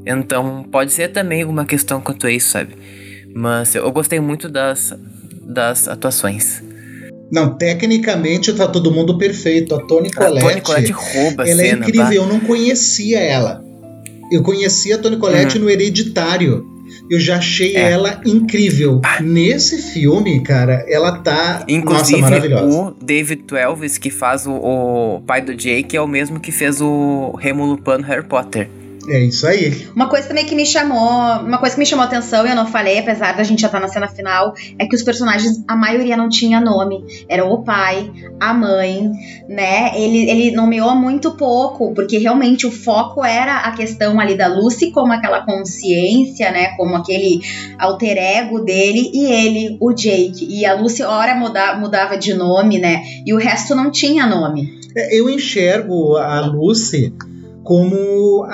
Então pode ser também uma questão quanto a isso, sabe? Mas eu gostei muito das, das atuações. Não, tecnicamente tá todo mundo perfeito. A Toni Collette. A Toni rouba a ela é cena, é incrível, tá? eu não conhecia ela. Eu conheci a Toni Collette uhum. no Hereditário. Eu já achei é. ela incrível. Nesse filme, cara, ela tá Inclusive, nossa, maravilhosa. o David Twelves, que faz o, o, pai do Jake, é o mesmo que fez o Remo Lupin no Harry Potter. É isso aí. Uma coisa também que me chamou, uma coisa que me chamou atenção e eu não falei, apesar da gente já estar tá na cena final, é que os personagens, a maioria não tinha nome. Era o pai, a mãe, né? Ele, ele nomeou muito pouco, porque realmente o foco era a questão ali da Lucy como aquela consciência, né? Como aquele alter ego dele e ele, o Jake. E a Lucy, ora muda, mudava de nome, né? E o resto não tinha nome. É, eu enxergo a Lucy como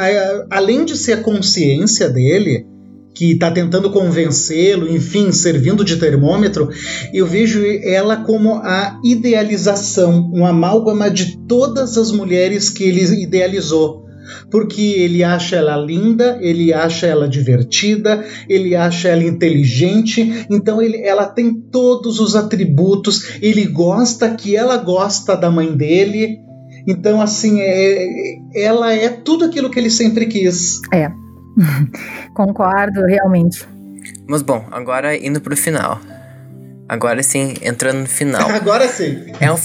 além de ser a consciência dele que está tentando convencê-lo, enfim, servindo de termômetro, eu vejo ela como a idealização, um amálgama de todas as mulheres que ele idealizou. Porque ele acha ela linda, ele acha ela divertida, ele acha ela inteligente, então ele, ela tem todos os atributos, ele gosta que ela gosta da mãe dele, Então, assim, é, ela é tudo aquilo que ele sempre quis. É. (laughs) Concordo, realmente. Mas bom, agora indo pro final. Agora sim, entrando no final. (laughs) Agora sim. É um,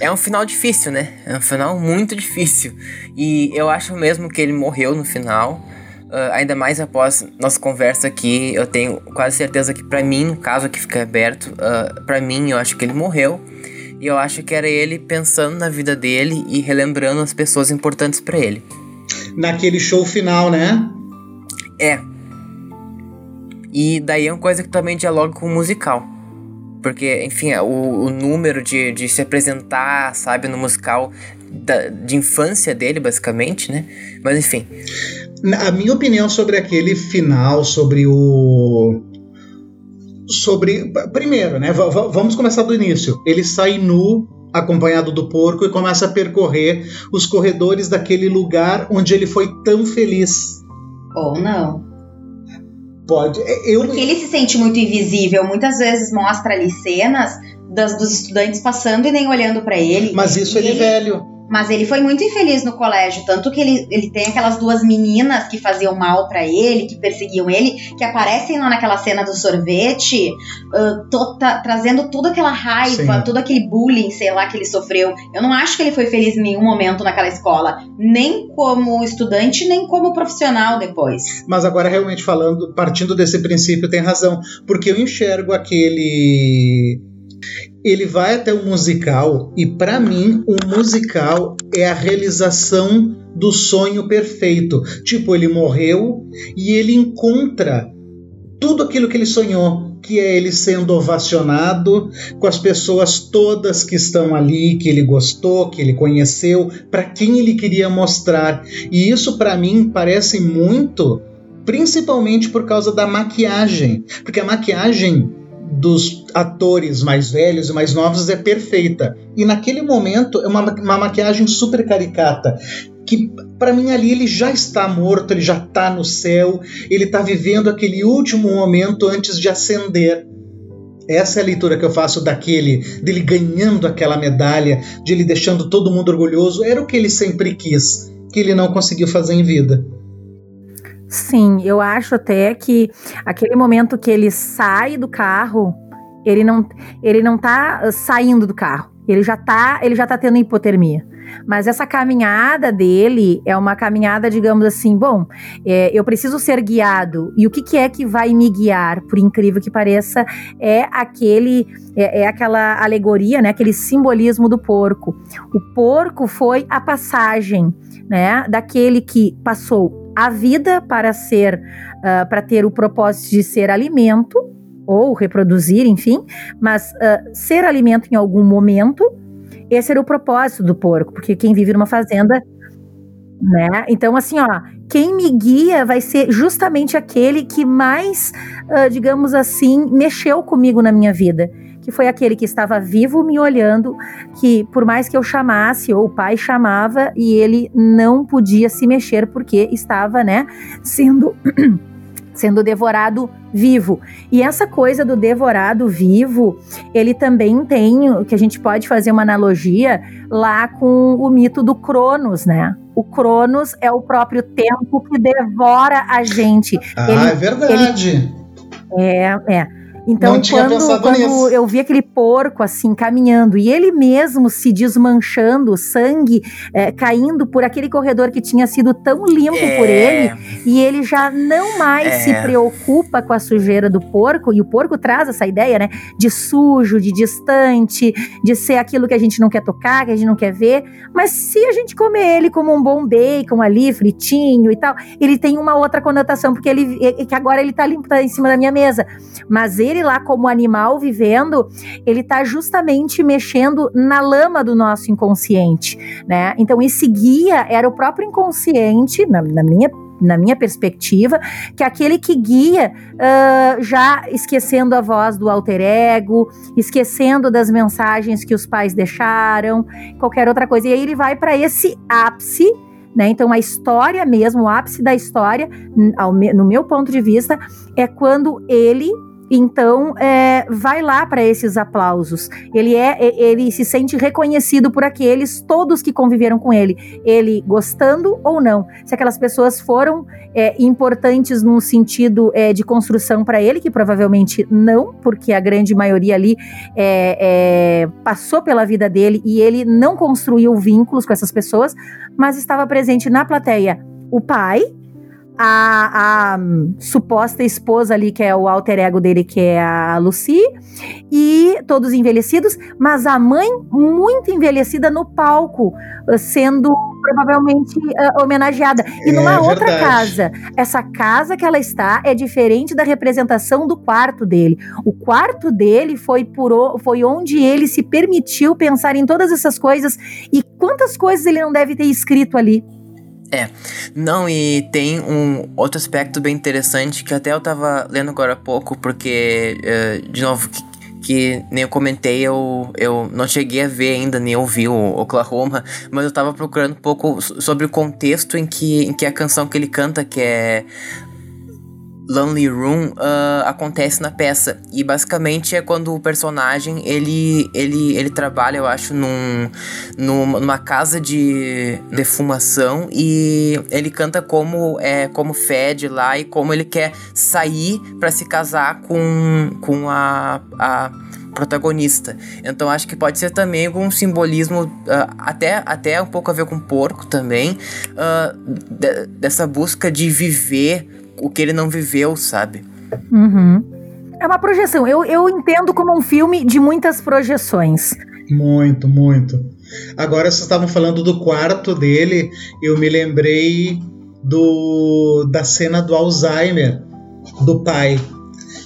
é um final difícil, né? É um final muito difícil. E eu acho mesmo que ele morreu no final. Uh, ainda mais após nossa conversa aqui, eu tenho quase certeza que para mim, caso aqui fique aberto, uh, para mim eu acho que ele morreu. E eu acho que era ele pensando na vida dele e relembrando as pessoas importantes para ele. Naquele show final, né? É. E daí é uma coisa que também dialoga com o musical. Porque, enfim, é, o, o número de, de se apresentar, sabe, no musical da, de infância dele, basicamente, né? Mas enfim. A minha opinião sobre aquele final, sobre o. Sobre. Primeiro, né? Vamos começar do início. Ele sai nu, acompanhado do porco, e começa a percorrer os corredores daquele lugar onde ele foi tão feliz. Ou não. Pode. É, eu... Porque ele se sente muito invisível. Muitas vezes mostra ali cenas das, dos estudantes passando e nem olhando para ele. Mas isso ele, ele velho. Mas ele foi muito infeliz no colégio, tanto que ele, ele tem aquelas duas meninas que faziam mal para ele, que perseguiam ele, que aparecem lá naquela cena do sorvete, uh, to, tá, trazendo toda aquela raiva, Sim. todo aquele bullying, sei lá, que ele sofreu. Eu não acho que ele foi feliz em nenhum momento naquela escola, nem como estudante, nem como profissional depois. Mas agora, realmente falando, partindo desse princípio, tem razão, porque eu enxergo aquele ele vai até o musical e para mim o musical é a realização do sonho perfeito. Tipo, ele morreu e ele encontra tudo aquilo que ele sonhou, que é ele sendo ovacionado com as pessoas todas que estão ali, que ele gostou, que ele conheceu, para quem ele queria mostrar. E isso para mim parece muito principalmente por causa da maquiagem, porque a maquiagem dos atores mais velhos e mais novos é perfeita. E naquele momento é uma, uma maquiagem super caricata. Que para mim ali ele já está morto, ele já está no céu, ele está vivendo aquele último momento antes de ascender. Essa é a leitura que eu faço daquele, dele ganhando aquela medalha, de ele deixando todo mundo orgulhoso. Era o que ele sempre quis, que ele não conseguiu fazer em vida. Sim, eu acho até que aquele momento que ele sai do carro, ele não, ele não tá saindo do carro. Ele já tá, ele já tá tendo hipotermia. Mas essa caminhada dele é uma caminhada, digamos assim, bom, é, eu preciso ser guiado. E o que, que, é que vai me guiar, por incrível que pareça, é aquele, é, é aquela alegoria, né? Aquele simbolismo do porco. O porco foi a passagem, né? Daquele que passou a vida para ser, uh, para ter o propósito de ser alimento ou reproduzir, enfim, mas uh, ser alimento em algum momento, esse era o propósito do porco, porque quem vive numa fazenda, né? Então, assim, ó, quem me guia vai ser justamente aquele que mais, uh, digamos assim, mexeu comigo na minha vida que foi aquele que estava vivo me olhando, que por mais que eu chamasse, ou o pai chamava, e ele não podia se mexer porque estava, né, sendo. Sendo devorado vivo. E essa coisa do devorado vivo, ele também tem, que a gente pode fazer uma analogia lá com o mito do Cronos, né? O Cronos é o próprio tempo que devora a gente. Ah, ele, é verdade. Ele, é, é. Então, quando, quando eu vi aquele porco assim caminhando e ele mesmo se desmanchando, sangue é, caindo por aquele corredor que tinha sido tão limpo é. por ele, e ele já não mais é. se preocupa com a sujeira do porco, e o porco traz essa ideia, né, de sujo, de distante, de ser aquilo que a gente não quer tocar, que a gente não quer ver, mas se a gente comer ele como um bom bacon ali, fritinho e tal, ele tem uma outra conotação, porque ele que agora ele tá limpo, tá em cima da minha mesa, mas ele ele lá como animal vivendo, ele está justamente mexendo na lama do nosso inconsciente, né? Então esse guia era o próprio inconsciente, na, na minha na minha perspectiva, que é aquele que guia, uh, já esquecendo a voz do alter ego, esquecendo das mensagens que os pais deixaram, qualquer outra coisa. E aí ele vai para esse ápice. Né? Então, a história mesmo, o ápice da história, no meu ponto de vista, é quando ele então é, vai lá para esses aplausos. Ele é, ele se sente reconhecido por aqueles todos que conviveram com ele, ele gostando ou não. Se aquelas pessoas foram é, importantes num sentido é, de construção para ele, que provavelmente não, porque a grande maioria ali é, é, passou pela vida dele e ele não construiu vínculos com essas pessoas, mas estava presente na plateia o pai, a, a suposta esposa ali, que é o alter ego dele, que é a Lucy, e todos envelhecidos, mas a mãe muito envelhecida no palco, sendo provavelmente uh, homenageada. E é, numa outra verdade. casa. Essa casa que ela está é diferente da representação do quarto dele. O quarto dele foi, por foi onde ele se permitiu pensar em todas essas coisas. E quantas coisas ele não deve ter escrito ali. É, não, e tem um outro aspecto bem interessante que até eu tava lendo agora há pouco, porque, uh, de novo, que, que, nem eu comentei, eu, eu não cheguei a ver ainda, nem ouvi o Oklahoma, mas eu tava procurando um pouco sobre o contexto em que, em que a canção que ele canta, que é Lonely Room uh, acontece na peça e basicamente é quando o personagem ele ele, ele trabalha eu acho num, numa casa de defumação e ele canta como é como fede lá e como ele quer sair para se casar com com a, a protagonista. Então acho que pode ser também algum simbolismo, uh, até, até um pouco a ver com porco também, uh, de, dessa busca de viver o que ele não viveu, sabe? Uhum. É uma projeção. Eu, eu entendo como um filme de muitas projeções. Muito, muito. Agora, vocês estavam falando do quarto dele, eu me lembrei do da cena do Alzheimer do pai,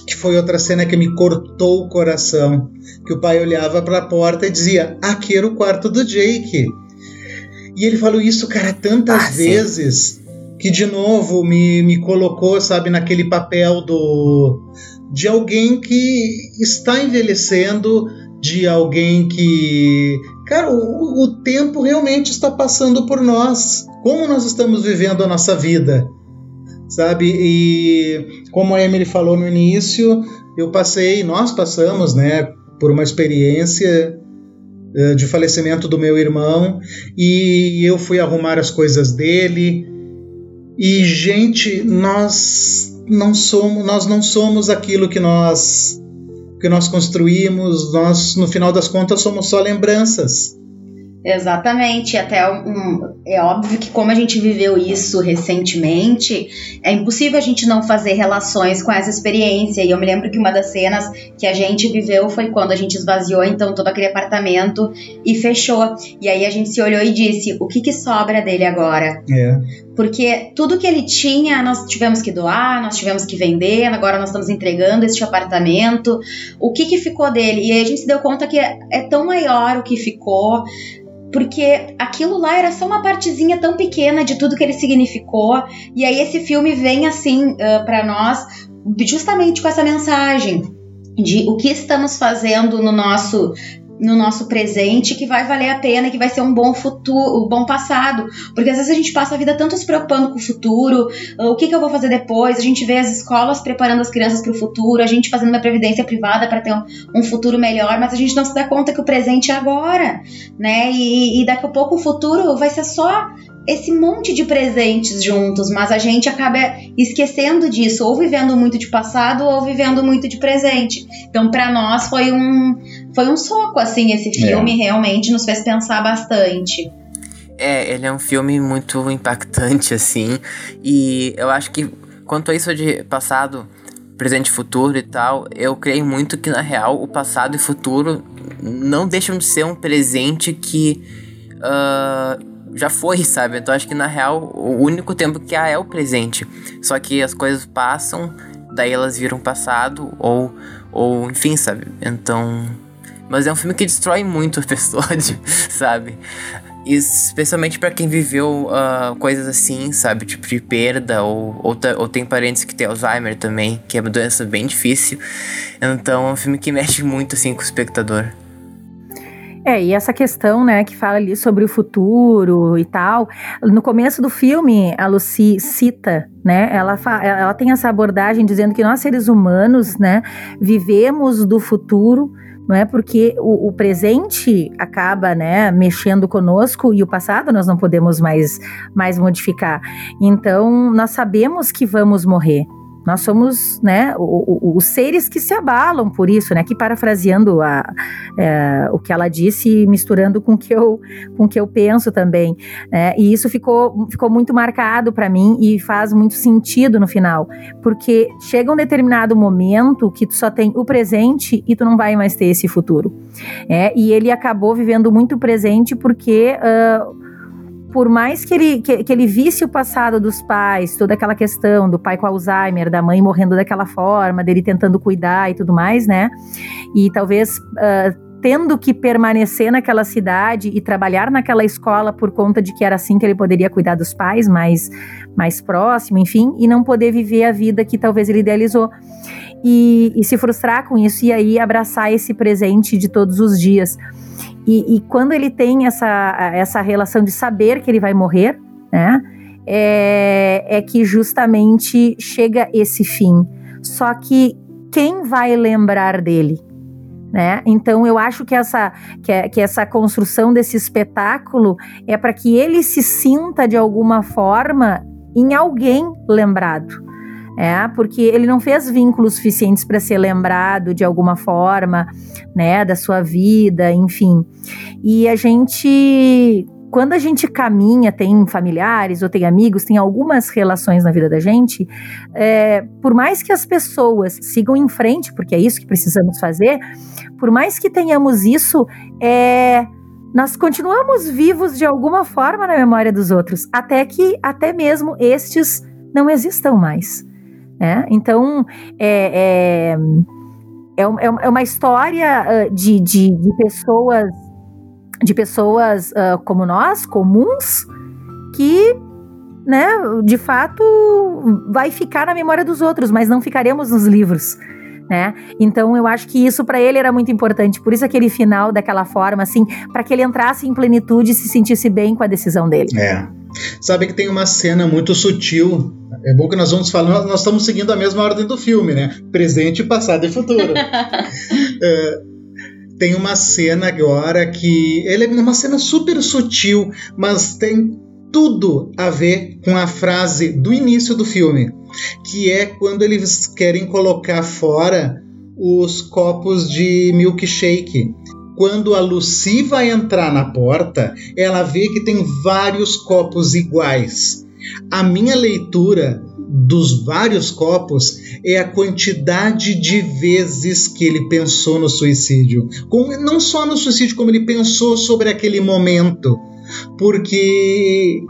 que foi outra cena que me cortou o coração. Que o pai olhava para a porta e dizia: Aqui era o quarto do Jake. E ele falou isso, cara, tantas ah, vezes. Sim que de novo me, me colocou, sabe, naquele papel do de alguém que está envelhecendo, de alguém que, cara, o, o tempo realmente está passando por nós. Como nós estamos vivendo a nossa vida, sabe? E como a Emily falou no início, eu passei, nós passamos, né, por uma experiência uh, de falecimento do meu irmão e eu fui arrumar as coisas dele e gente, nós não somos, nós não somos aquilo que nós que nós construímos, nós no final das contas somos só lembranças. Exatamente, até um, é óbvio que como a gente viveu isso recentemente, é impossível a gente não fazer relações com essa experiência. E eu me lembro que uma das cenas que a gente viveu foi quando a gente esvaziou então todo aquele apartamento e fechou. E aí a gente se olhou e disse: o que, que sobra dele agora? É. Porque tudo que ele tinha nós tivemos que doar, nós tivemos que vender, agora nós estamos entregando este apartamento. O que, que ficou dele? E aí a gente se deu conta que é, tão maior o que ficou porque aquilo lá era só uma partezinha tão pequena de tudo que ele significou. E aí esse filme vem assim uh, para nós justamente com essa mensagem de o que estamos fazendo no nosso no nosso presente que vai valer a pena, que vai ser um bom futuro, um bom passado. Porque às vezes a gente passa a vida tanto se preocupando com o futuro, o que, que eu vou fazer depois. A gente vê as escolas preparando as crianças para o futuro, a gente fazendo uma previdência privada para ter um, um, futuro melhor, mas a gente não se dá conta que o presente é agora, né? E, e daqui a pouco o futuro vai ser só esse monte de presentes juntos, mas a gente acaba esquecendo disso, ou vivendo muito de passado ou vivendo muito de presente. Então, para nós foi um foi um soco assim esse filme, é. realmente nos fez pensar bastante. É, ele é um filme muito impactante assim, e eu acho que quanto a isso de passado, presente e futuro e tal, eu creio muito que na real o passado e futuro não deixam de ser um presente que uh, já foi, sabe? Então acho que na real o único tempo que há é o presente. Só que as coisas passam, daí elas viram passado ou ou enfim, sabe? Então, mas é um filme que destrói muito a (laughs) pessoa, sabe? especialmente para quem viveu uh, coisas assim, sabe? Tipo de perda, ou, ou, ou, tem parentes que tem Alzheimer também, que é uma doença bem difícil. Então é um filme que mexe muito assim com o espectador. É, e essa questão, né, que fala ali sobre o futuro e tal, no começo do filme, a Lucy cita, né, ela, ela tem essa abordagem dizendo que nós seres humanos, né, vivemos do futuro, não é porque o, o, presente acaba, né, mexendo conosco e o passado nós não podemos mais, mais modificar. Então, nós sabemos que vamos morrer, nós somos, né, o, o, os seres que se abalam por isso, né? Que parafraseando a, é, o que ela disse, misturando com que eu, com que eu penso também. Né? E isso ficou, ficou muito marcado para mim e faz muito sentido no final, porque chega um determinado momento que tu só tem o presente e tu não vai mais ter esse futuro. É, e ele acabou vivendo muito presente porque uh, por mais que ele, que, que, ele visse o passado dos pais, toda aquela questão do pai com Alzheimer, da mãe morrendo daquela forma, dele tentando cuidar e tudo mais, né? E talvez. Uh, tendo que permanecer naquela cidade e trabalhar naquela escola por conta de que era assim que ele poderia cuidar dos pais mais, mais próximo, enfim, e não poder viver a vida que talvez ele idealizou. E, e se frustrar com isso e aí abraçar esse presente de todos os dias. E, e, quando ele tem essa, essa relação de saber que ele vai morrer, né, é, é que justamente chega esse fim. Só que quem vai lembrar dele? Né? Então eu acho que essa, que, que essa construção desse espetáculo é para que ele se sinta de alguma forma em alguém lembrado é, porque ele não fez vínculos suficientes para ser lembrado de alguma forma, né, da sua vida, enfim. E a gente, quando a gente caminha, tem familiares ou tem amigos, tem algumas relações na vida da gente, é, por mais que as pessoas sigam em frente, porque é isso que precisamos fazer, por mais que tenhamos isso, é, nós continuamos vivos de alguma forma na memória dos outros, até que até mesmo estes não existam mais. Né? Então, é, é, é, é uma história de, de, de pessoas, de pessoas uh, como nós, comuns, que, né, de fato, vai ficar na memória dos outros, mas não ficaremos nos livros. Né? Então eu acho que isso para ele era muito importante, por isso aquele final daquela forma, assim, para que ele entrasse em plenitude e se sentisse bem com a decisão dele. É. Sabe que tem uma cena muito sutil é bom que nós vamos falando, nós estamos seguindo a mesma ordem do filme, né? Presente, passado e futuro. (laughs) é, tem uma cena agora que. Ele é uma cena super sutil, mas tem tudo a ver com a frase do início do filme, que é quando eles querem colocar fora os copos de milkshake. Quando a Lucy vai entrar na porta, ela vê que tem vários copos iguais. A minha leitura dos vários copos é a quantidade de vezes que ele pensou no suicídio. Com, não só no suicídio, como ele pensou sobre aquele momento. Porque,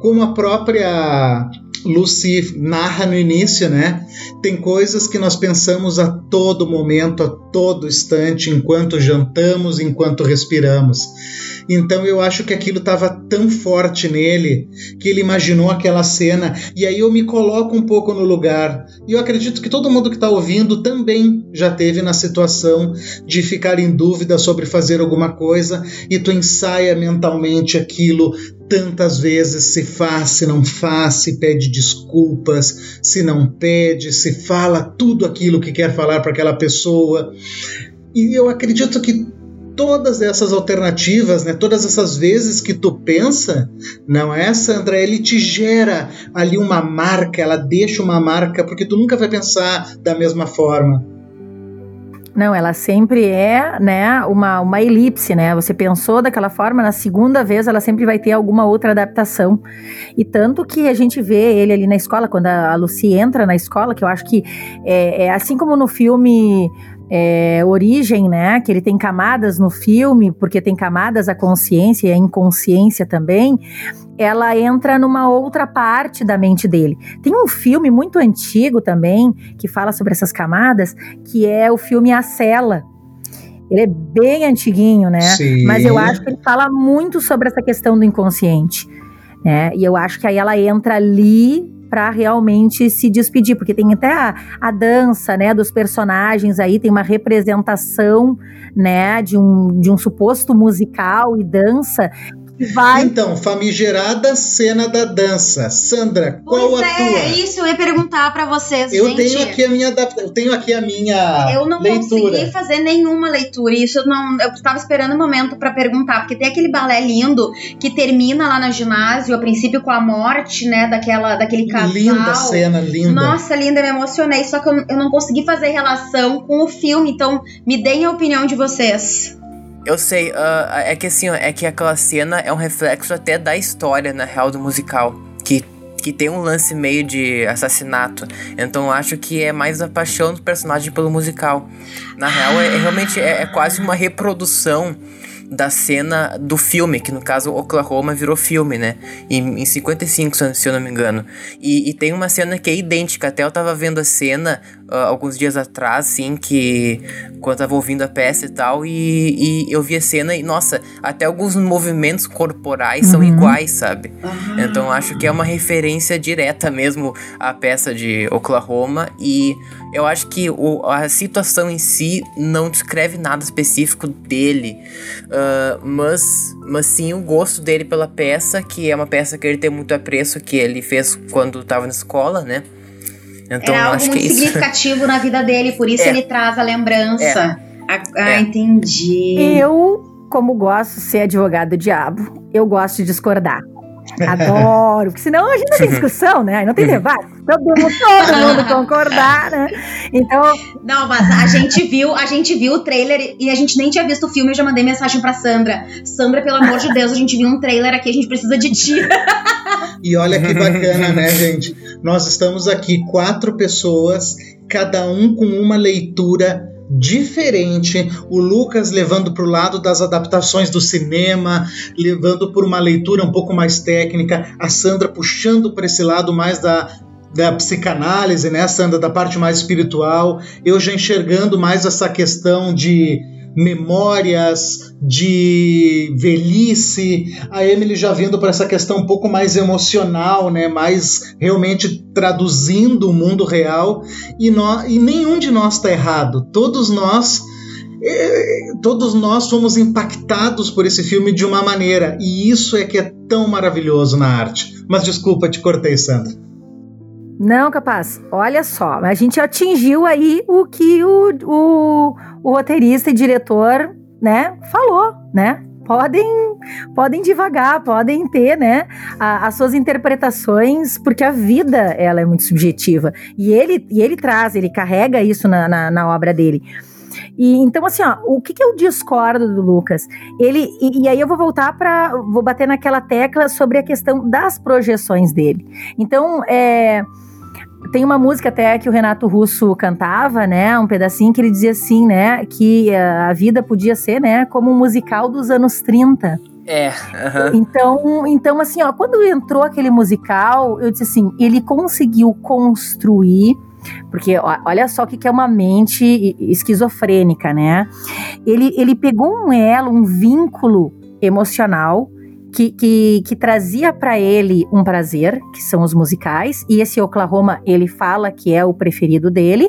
como a própria Lucy narra no início, né? Tem coisas que nós pensamos a todo momento, a todo instante, enquanto jantamos, enquanto respiramos. Então eu acho que aquilo estava tão forte nele que ele imaginou aquela cena. E aí eu me coloco um pouco no lugar. E eu acredito que todo mundo que está ouvindo também já teve na situação de ficar em dúvida sobre fazer alguma coisa e tu ensaia mentalmente aquilo tantas vezes se faz, se não faz, se pede desculpas, se não pede, se fala tudo aquilo que quer falar para aquela pessoa. E eu acredito que todas essas alternativas, né, todas essas vezes que tu pensa, não é, Sandra? Ele te gera ali uma marca, ela deixa uma marca, porque tu nunca vai pensar da mesma forma. Não, ela sempre é, né, uma, uma elipse, né? Você pensou daquela forma, na segunda vez ela sempre vai ter alguma outra adaptação. E tanto que a gente vê ele ali na escola, quando a Lucy entra na escola, que eu acho que é, é assim como no filme é, origem, né? Que ele tem camadas no filme, porque tem camadas a consciência e a inconsciência também. Ela entra numa outra parte da mente dele. Tem um filme muito antigo também que fala sobre essas camadas, que é o filme A Cela. Ele é bem antiguinho, né? Sim. Mas eu acho que ele fala muito sobre essa questão do inconsciente. Né? E eu acho que aí ela entra ali para realmente se despedir, porque tem até a, a, dança, né, dos personagens aí, tem uma representação, né, de um, de um suposto musical e dança Vai. Então, famigerada cena da dança. Sandra, qual pois a é, tua? isso eu ia perguntar para vocês, eu gente. Tenho aqui a minha, eu tenho aqui a minha Eu não leitura. consegui fazer nenhuma leitura. Isso eu não, eu estava esperando o um momento para perguntar, porque tem aquele balé lindo que termina lá no ginásio, a princípio com a morte, né, daquela daquele casal. Linda cena, linda. Nossa, linda, me emocionei, só que eu, eu não consegui fazer relação com o filme, então me deem a opinião de vocês. Eu sei, uh, é que assim, é que aquela cena é um reflexo até da história, na real, do musical. Que, que tem um lance meio de assassinato. Então acho que é mais a paixão do personagem pelo musical. Na real, é, é realmente é, é quase uma reprodução da cena do filme, que no caso Oklahoma virou filme, né? Em, em 55, se eu não me engano. E, e, tem uma cena que é idêntica. Até eu tava vendo a cena uh, alguns dias atrás, assim, que. Quando eu tava ouvindo a peça e tal, e, e eu vi a cena e, nossa, até alguns movimentos corporais uhum. são iguais, sabe? Uhum. Então acho que é uma referência direta mesmo à peça de Oklahoma. E eu acho que o, a situação em si não descreve nada específico dele. Uh, mas, mas sim o gosto dele pela peça, que é uma peça que ele tem muito apreço, que ele fez quando estava na escola, né? Então, Era algo acho muito é significativo na vida dele, por isso É. ele traz a lembrança. É. Ah, ah, É. entendi. Eu, como gosto de ser advogado do diabo, eu gosto de discordar. Adoro, porque senão a gente não tem discussão, né? Não tem debate. Todo mundo, todo mundo concordar, né? Então, Não, mas a gente viu, a gente viu o trailer e a gente nem tinha visto o filme, eu já mandei mensagem pra Sandra. Sandra, pelo amor de Deus, a gente viu um trailer aqui, a gente precisa de ti. E olha que bacana, né, gente? Nós estamos aqui quatro pessoas, cada um com uma leitura diferente. O Lucas levando para o lado das adaptações do cinema, levando por uma leitura um pouco mais técnica. A Sandra puxando para esse lado mais da da psicanálise, né, Sandra, da parte mais espiritual. Eu já enxergando mais essa questão de memórias, de velhice, a Emily já vindo para essa questão um pouco mais emocional, né, mais realmente traduzindo o mundo real, e, nó- e nenhum de nós está errado, todos nós eh, todos nós fomos impactados por esse filme de uma maneira, e isso é que é tão maravilhoso na arte. Mas desculpa, te cortei, Sandra. Não, capaz, olha só, a gente atingiu aí o que o, o, o roteirista e diretor, né, falou, né? Podem, podem devagar, podem ter, né, a- as suas interpretações, porque a vida, ela é muito subjetiva. E ele, e ele traz, ele carrega isso na, na, na obra dele. E então, assim, ó, o que, que eu discordo do Lucas? Ele, e, e aí eu vou voltar para Vou bater naquela tecla sobre a questão das projeções dele. Então, é. Tem uma música até que o Renato Russo cantava, né? Um pedacinho que ele dizia assim, né? Que eh, a vida podia ser, né? Como um musical dos anos 30. É. Então, então, assim, ó, quando entrou aquele musical, eu disse assim, ele conseguiu construir, porque olha só o que que é uma mente esquizofrênica, né? Ele, ele pegou um elo, um vínculo emocional que, que, que trazia para ele um prazer, que são os musicais, e esse Oklahoma ele fala que é o preferido dele,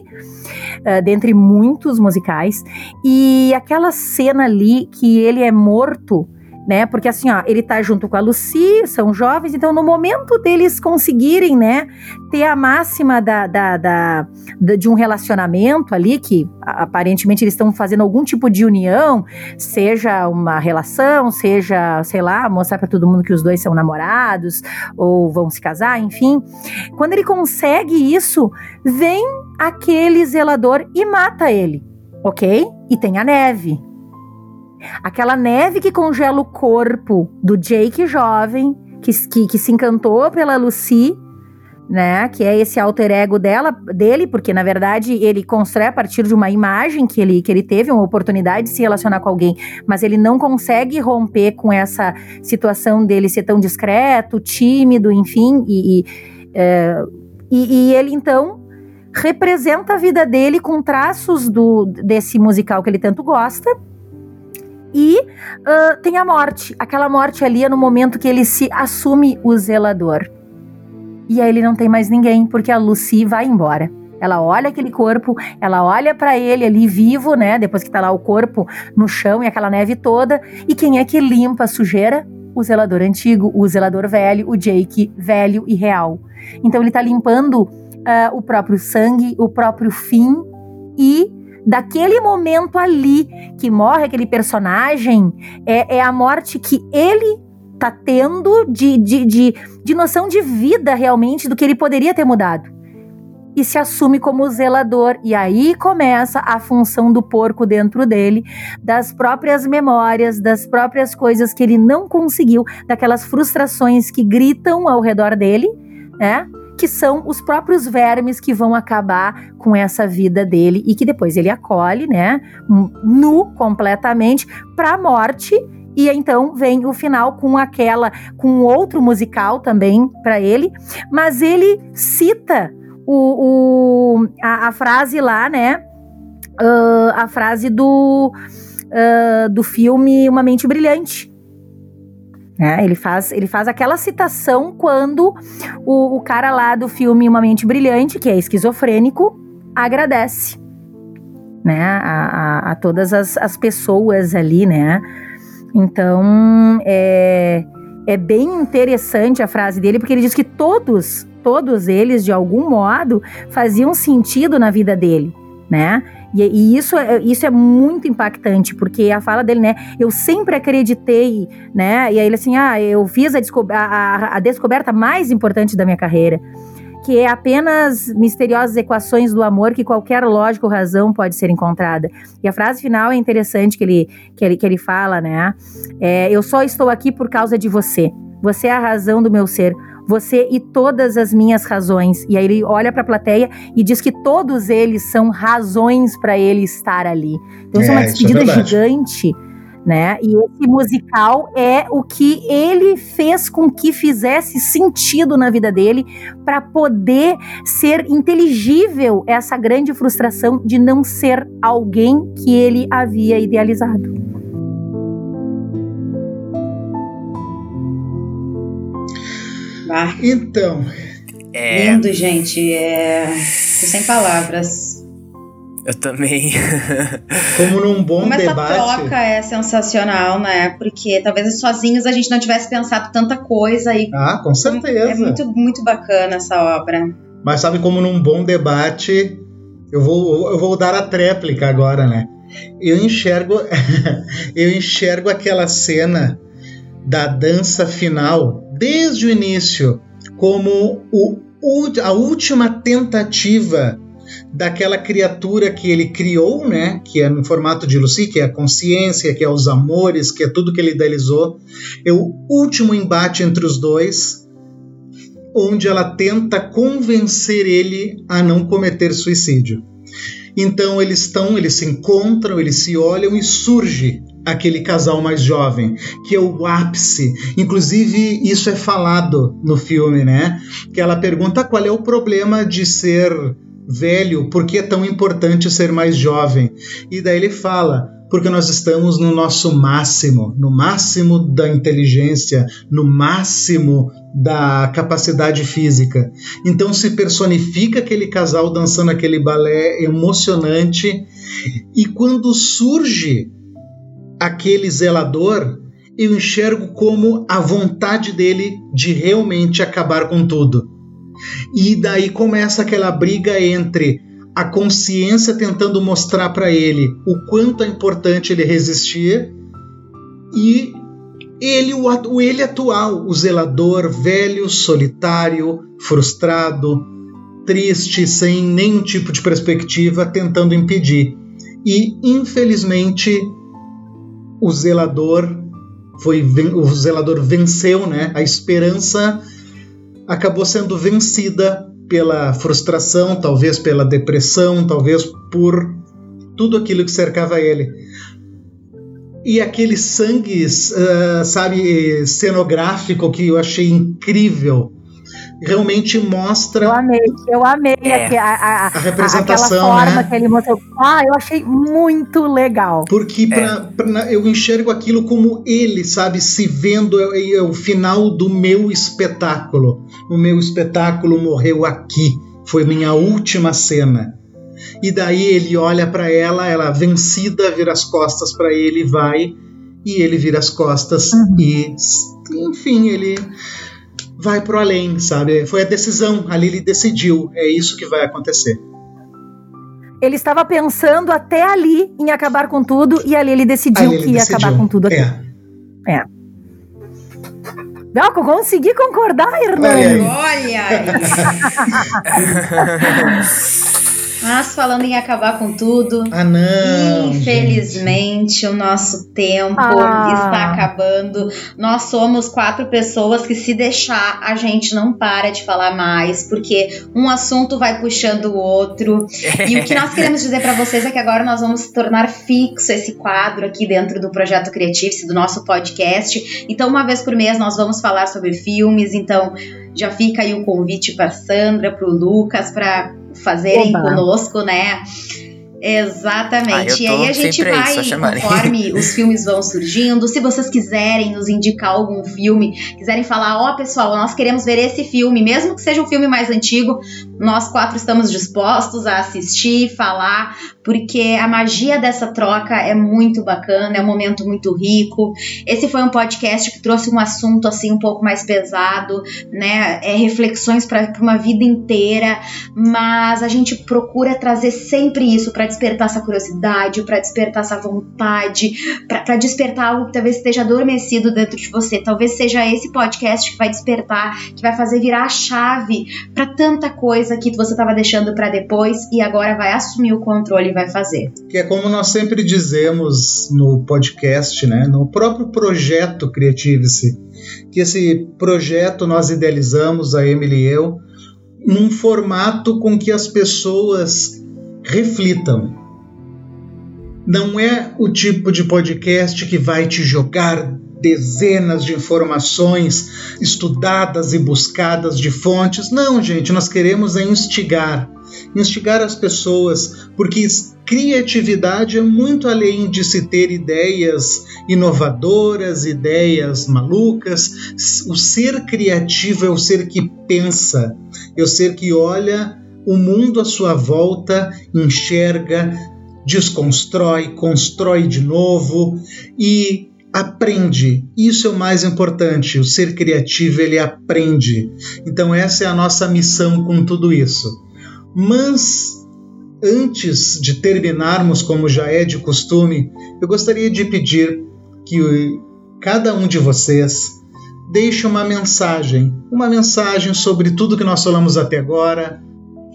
ah, dentre muitos musicais, e aquela cena ali que ele é morto né? Porque assim, ó, ele tá junto com a Lucy, são jovens, então no momento deles conseguirem, né, ter a máxima da, da, da- da- de um relacionamento ali, que aparentemente eles estão fazendo algum tipo de união, seja uma relação, seja, sei lá, mostrar pra todo mundo que os dois são namorados, ou vão se casar, enfim. Quando ele consegue isso, vem aquele zelador e mata ele, ok? E tem a neve. Aquela neve que congela o corpo do Jake jovem, que, que, que se encantou pela Lucy, né? Que é esse alter ego dela, dele, porque na verdade ele constrói a partir de uma imagem que ele, que ele teve, uma oportunidade de se relacionar com alguém, mas ele não consegue romper com essa situação dele ser tão discreto, tímido, enfim, e, e, é, e- e ele então representa a vida dele com traços do, desse musical que ele tanto gosta. E ah, tem a morte. Aquela morte ali é no momento que ele se assume o zelador. E aí ele não tem mais ninguém, porque a Lucy vai embora. Ela olha aquele corpo, ela olha para ele ali vivo, né? Depois que tá lá o corpo no chão e aquela neve toda. E quem é que limpa a sujeira? O zelador antigo, o zelador velho, o Jake velho e real. Então ele tá limpando uh, o próprio sangue, o próprio fim e daquele momento ali que morre aquele personagem é, é a morte que ele tá tendo de, de, de, de noção de vida realmente do que ele poderia ter mudado e se assume como zelador. E aí começa a função do porco dentro dele, das próprias memórias, das próprias coisas que ele não conseguiu, daquelas frustrações que gritam ao redor dele, né? Que são os próprios vermes que vão acabar com essa vida dele e que depois ele acolhe, né? Nu completamente para a morte e então vem o final com aquela com outro musical também para ele, mas ele cita o, o a, a, frase lá, né? Uh, a frase do, uh, do filme Uma Mente Brilhante. É, ele, faz, ele faz aquela citação quando o, o cara lá do filme Uma Mente Brilhante, que é esquizofrênico, agradece né, a, a, a todas as, as pessoas ali, né? Então, é, é bem interessante a frase dele, porque ele diz que todos todos eles, de algum modo, faziam sentido na vida dele, né? E, e, isso, é, isso é muito impactante, porque a fala dele, né? Eu sempre acreditei, né? E aí ele assim, ah, eu fiz a, desco a, a descoberta mais importante da minha carreira que é apenas misteriosas equações do amor que qualquer lógica ou razão pode ser encontrada. E a frase final é interessante que ele, que ele, que ele fala, né? É, eu só estou aqui por causa de você. Você é a razão do meu ser você e todas as minhas razões. E aí ele olha para a plateia e diz que todos eles são razões para ele estar ali. Então isso é, é uma despedida é gigante. Né? E esse musical é o que ele fez com que fizesse sentido na vida dele para poder ser inteligível essa grande frustração de não ser alguém que ele havia idealizado. Ah, então. É... Lindo, gente. É... Tô sem palavras. Eu também. (laughs) Como num bom Como debate. essa troca é sensacional, né? Porque talvez sozinhos a gente não tivesse pensado tanta coisa e. Ah, com certeza. É muito, muito bacana essa obra. Mas sabe como num bom debate. Eu vou, eu vou dar a tréplica agora, né? Eu enxergo, (laughs) eu enxergo aquela cena da dança final desde o início como o, a última tentativa daquela criatura que ele criou, né, que é no formato de Lucy, que é a consciência, que é os amores, que é tudo que ele idealizou, é o último embate entre os dois, onde ela tenta convencer ele a não cometer suicídio. Então eles estão, eles se encontram, eles se olham e surge aquele casal mais jovem, que é o ápice. Inclusive, isso é falado no filme, né? Que ela pergunta qual é o problema de ser velho, por que é tão importante ser mais jovem? E daí ele fala: porque nós estamos no nosso máximo, no máximo da inteligência, no máximo da capacidade física. Então se personifica aquele casal dançando aquele balé emocionante e quando surge aquele zelador, eu enxergo como a vontade dele de realmente acabar com tudo. E daí começa aquela briga entre a consciência tentando mostrar para ele o quanto é importante ele resistir e ele o, o ele atual, o zelador velho, solitário, frustrado, triste, sem nenhum tipo de perspectiva, tentando impedir. E infelizmente o zelador foi o zelador venceu, né? A esperança acabou sendo vencida pela frustração, talvez pela depressão, talvez por tudo aquilo que cercava ele. E aquele sangue, uh, sabe, cenográfico que eu achei incrível realmente mostra. Eu amei, eu amei É. a, a, A representação, aquela forma né? que ele mostrou. Ah, eu achei muito legal. Porque pra, pra- eu enxergo aquilo como ele, sabe, se vendo é, é o final do meu espetáculo. O meu espetáculo morreu aqui. Foi minha última cena. E daí ele olha pra ela, ela vencida vira as costas pra ele e vai. E ele vira as costas e, enfim, ele vai pro além, sabe? Foi a decisão, ali ele decidiu, é isso que vai acontecer. Ele estava pensando até ali em acabar com tudo e ali ele decidiu Ali ele que ia decidiu. acabar com tudo aqui. É. Não, eu consegui concordar, Olha Hernani. aí. Olha aí. (laughs) Mas falando em acabar com tudo, Ah, não. gente. Infelizmente, o nosso tempo Ah. está acabando. Nós somos quatro pessoas que, se deixar, a gente não para de falar mais, porque um assunto vai puxando o outro. E o que nós (laughs) queremos dizer para vocês é que agora nós vamos tornar fixo esse quadro aqui dentro do projeto Creative, do nosso podcast. Então, uma vez por mês, nós vamos falar sobre filmes. Então, já fica aí o convite para Sandra, para o Lucas, para fazerem Oba. conosco, né? Exatamente. Ah, e aí a gente vai, conforme (laughs) os filmes vão surgindo, se vocês quiserem nos indicar algum filme, quiserem falar, ó pessoal, nós queremos ver esse filme, mesmo que seja um filme mais antigo, nós quatro estamos dispostos a assistir, falar, porque a magia dessa troca é muito bacana, é um momento muito rico. Esse foi um podcast que trouxe um assunto assim um pouco mais pesado, né? É, reflexões para uma vida inteira, mas a gente procura trazer sempre isso para despertar essa curiosidade, para despertar essa vontade, para despertar algo que talvez esteja adormecido dentro de você. Talvez seja esse podcast que vai despertar, que vai fazer virar a chave para tanta coisa que você estava deixando para depois e agora vai assumir o controle vai fazer. Que é como nós sempre dizemos no podcast, né? No próprio projeto Creative-se, que esse projeto nós idealizamos, a Emily e eu, num formato com que as pessoas reflitam. Não é o tipo de podcast que vai te jogar dezenas de informações estudadas e buscadas de fontes. Não, gente, nós queremos é instigar. Instigar as pessoas, porque criatividade é muito além de se ter ideias inovadoras, ideias malucas. O ser criativo é o ser que pensa, é o ser que olha o mundo à sua volta, enxerga, desconstrói, constrói de novo e aprende. Isso é o mais importante. O ser criativo ele aprende. Então essa é a nossa missão com tudo isso. Mas antes de terminarmos, como já é de costume, eu gostaria de pedir que cada um de vocês deixe uma mensagem, uma mensagem sobre tudo que nós falamos até agora,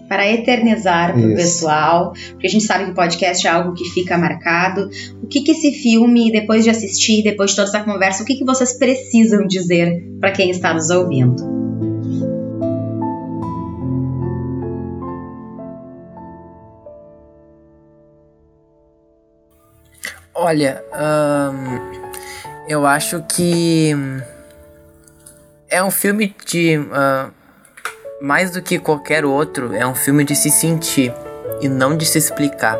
para eternizar para o pessoal, porque a gente sabe que o podcast é algo que fica marcado. O que, que esse filme, depois de assistir, depois de toda essa conversa, o que, que vocês precisam dizer para quem está nos ouvindo? Olha, eu acho que é um filme de ahn, mais do que qualquer outro, é um filme de se sentir e não de se explicar.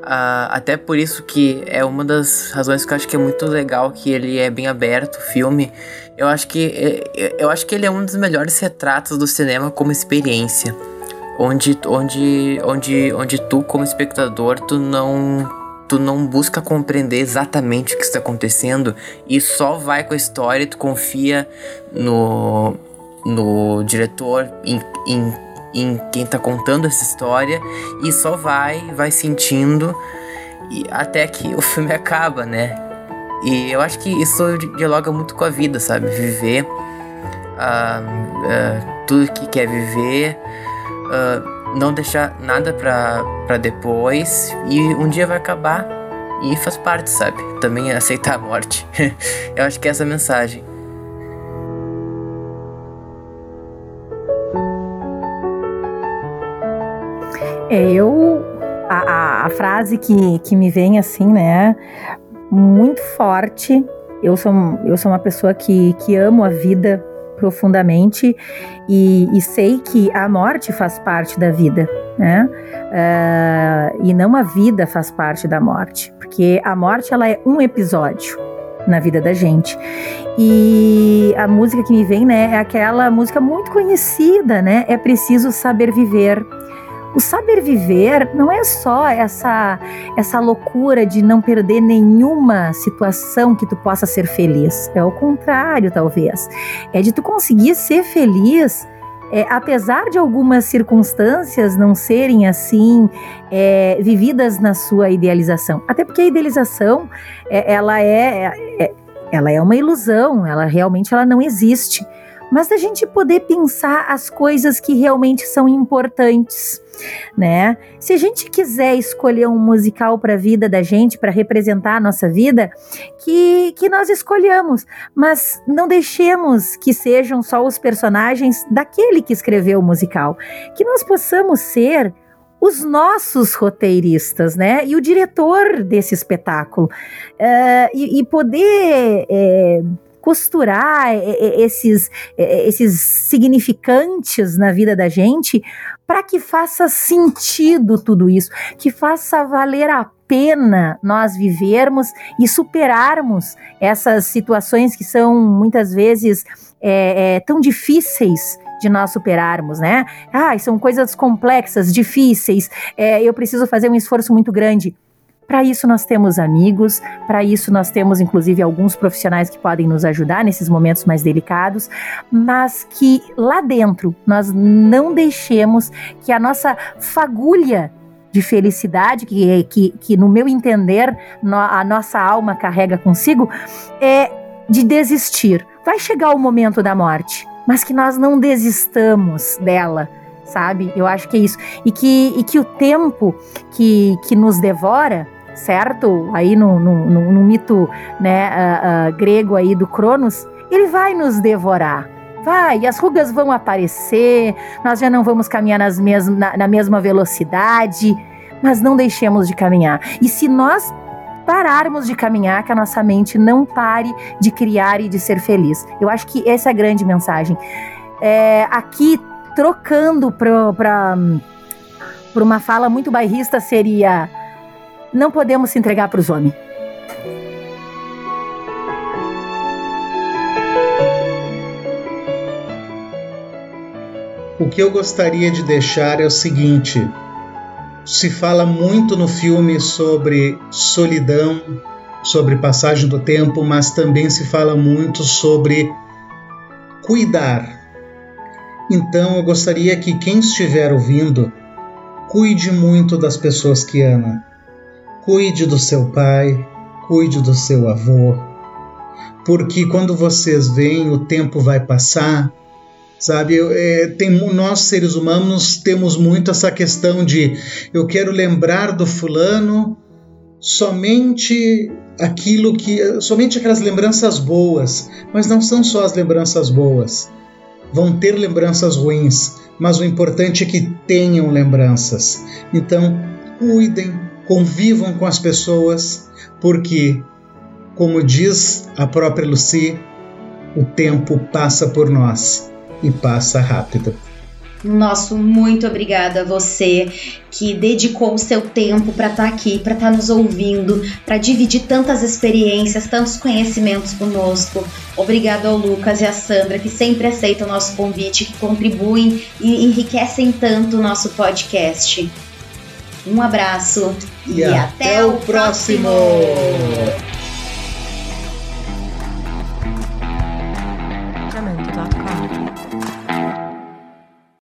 Ah, até por isso que é uma das razões que eu acho que é muito legal que ele é bem aberto, o filme. Eu acho que é- eu acho que ele é um dos melhores retratos do cinema como experiência, onde onde onde onde tu como espectador tu não tu não busca compreender exatamente o que está acontecendo e só vai com a história e tu confia no no diretor, em, em, em quem tá contando essa história e só vai, vai sentindo e até que o (laughs) filme acaba, né? E eu acho que isso dialoga muito com a vida, sabe? Viver ah, ah, tudo que quer viver, ah, não deixar nada pra, pra depois e um dia vai acabar e faz parte, sabe? Também é aceitar a morte. (laughs) eu acho que é essa a mensagem. É, eu. A, a, a frase que, que me vem assim, né? Muito forte. Eu sou, eu sou uma pessoa que, que amo a vida profundamente e, e sei que a morte faz parte da vida, né? Uh, e não a vida faz parte da morte, porque a morte ela é um episódio na vida da gente. E a música que me vem, né, é aquela música muito conhecida, né? É preciso saber viver. O saber viver não é só essa essa loucura de não perder nenhuma situação que tu possa ser feliz. É o contrário, talvez. É de tu conseguir ser feliz é, apesar de algumas circunstâncias não serem assim é, vividas na sua idealização, até porque a idealização é, ela é, é, ela é uma ilusão, ela realmente ela não existe mas da gente poder pensar as coisas que realmente são importantes, né? Se a gente quiser escolher um musical para a vida da gente, para representar a nossa vida, que, que nós escolhamos, mas não deixemos que sejam só os personagens daquele que escreveu o musical, que nós possamos ser os nossos roteiristas, né? E o diretor desse espetáculo. Uh, e, e, poder. É, costurar esses, esses significantes na vida da gente para que faça sentido tudo isso, que faça valer a pena nós vivermos e superarmos essas situações que são muitas vezes é, é, tão difíceis de nós superarmos, né? Ah, são coisas complexas, difíceis, é, eu preciso fazer um esforço muito grande. Para isso, nós temos amigos, para isso, nós temos inclusive alguns profissionais que podem nos ajudar nesses momentos mais delicados, mas que lá dentro nós não deixemos que a nossa fagulha de felicidade, que, que, que no meu entender no, a nossa alma carrega consigo, é de desistir. Vai chegar o momento da morte, mas que nós não desistamos dela sabe? Eu acho que é isso. E que, e que o tempo que, que nos devora, certo? Aí no, no, no, no mito né, uh, uh, grego aí do Cronos, ele vai nos devorar. Vai, as rugas vão aparecer, nós já não vamos caminhar nas mes na, na mesma velocidade, mas não deixemos de caminhar. E se nós pararmos de caminhar, que a nossa mente não pare de criar e de ser feliz. Eu acho que essa é a grande mensagem. É, aqui, trocando para uma fala muito bairrista, seria não podemos se entregar para os homens. O que eu gostaria de deixar é o seguinte: se fala muito no filme sobre solidão, sobre passagem do tempo, mas também se fala muito sobre cuidar. Então eu gostaria que quem estiver ouvindo cuide muito das pessoas que ama. Cuide do seu pai, cuide do seu avô, porque quando vocês veem, o tempo vai passar. Sabe, é, tem, nós seres humanos temos muito essa questão de eu quero lembrar do fulano somente aquilo que somente aquelas lembranças boas, mas não são só as lembranças boas. Vão ter lembranças ruins, mas o importante é que tenham lembranças. Então, cuidem convivam com as pessoas, porque, como diz a própria Lucy, o tempo passa por nós e passa rápido. Nosso muito obrigada a você que dedicou o seu tempo para estar tá aqui, para estar tá nos ouvindo, para dividir tantas experiências, tantos conhecimentos conosco. Obrigado ao Lucas e à Sandra que sempre aceitam o nosso convite, que contribuem e enriquecem tanto o nosso podcast. Um abraço e, e até, até, o próximo. próximo.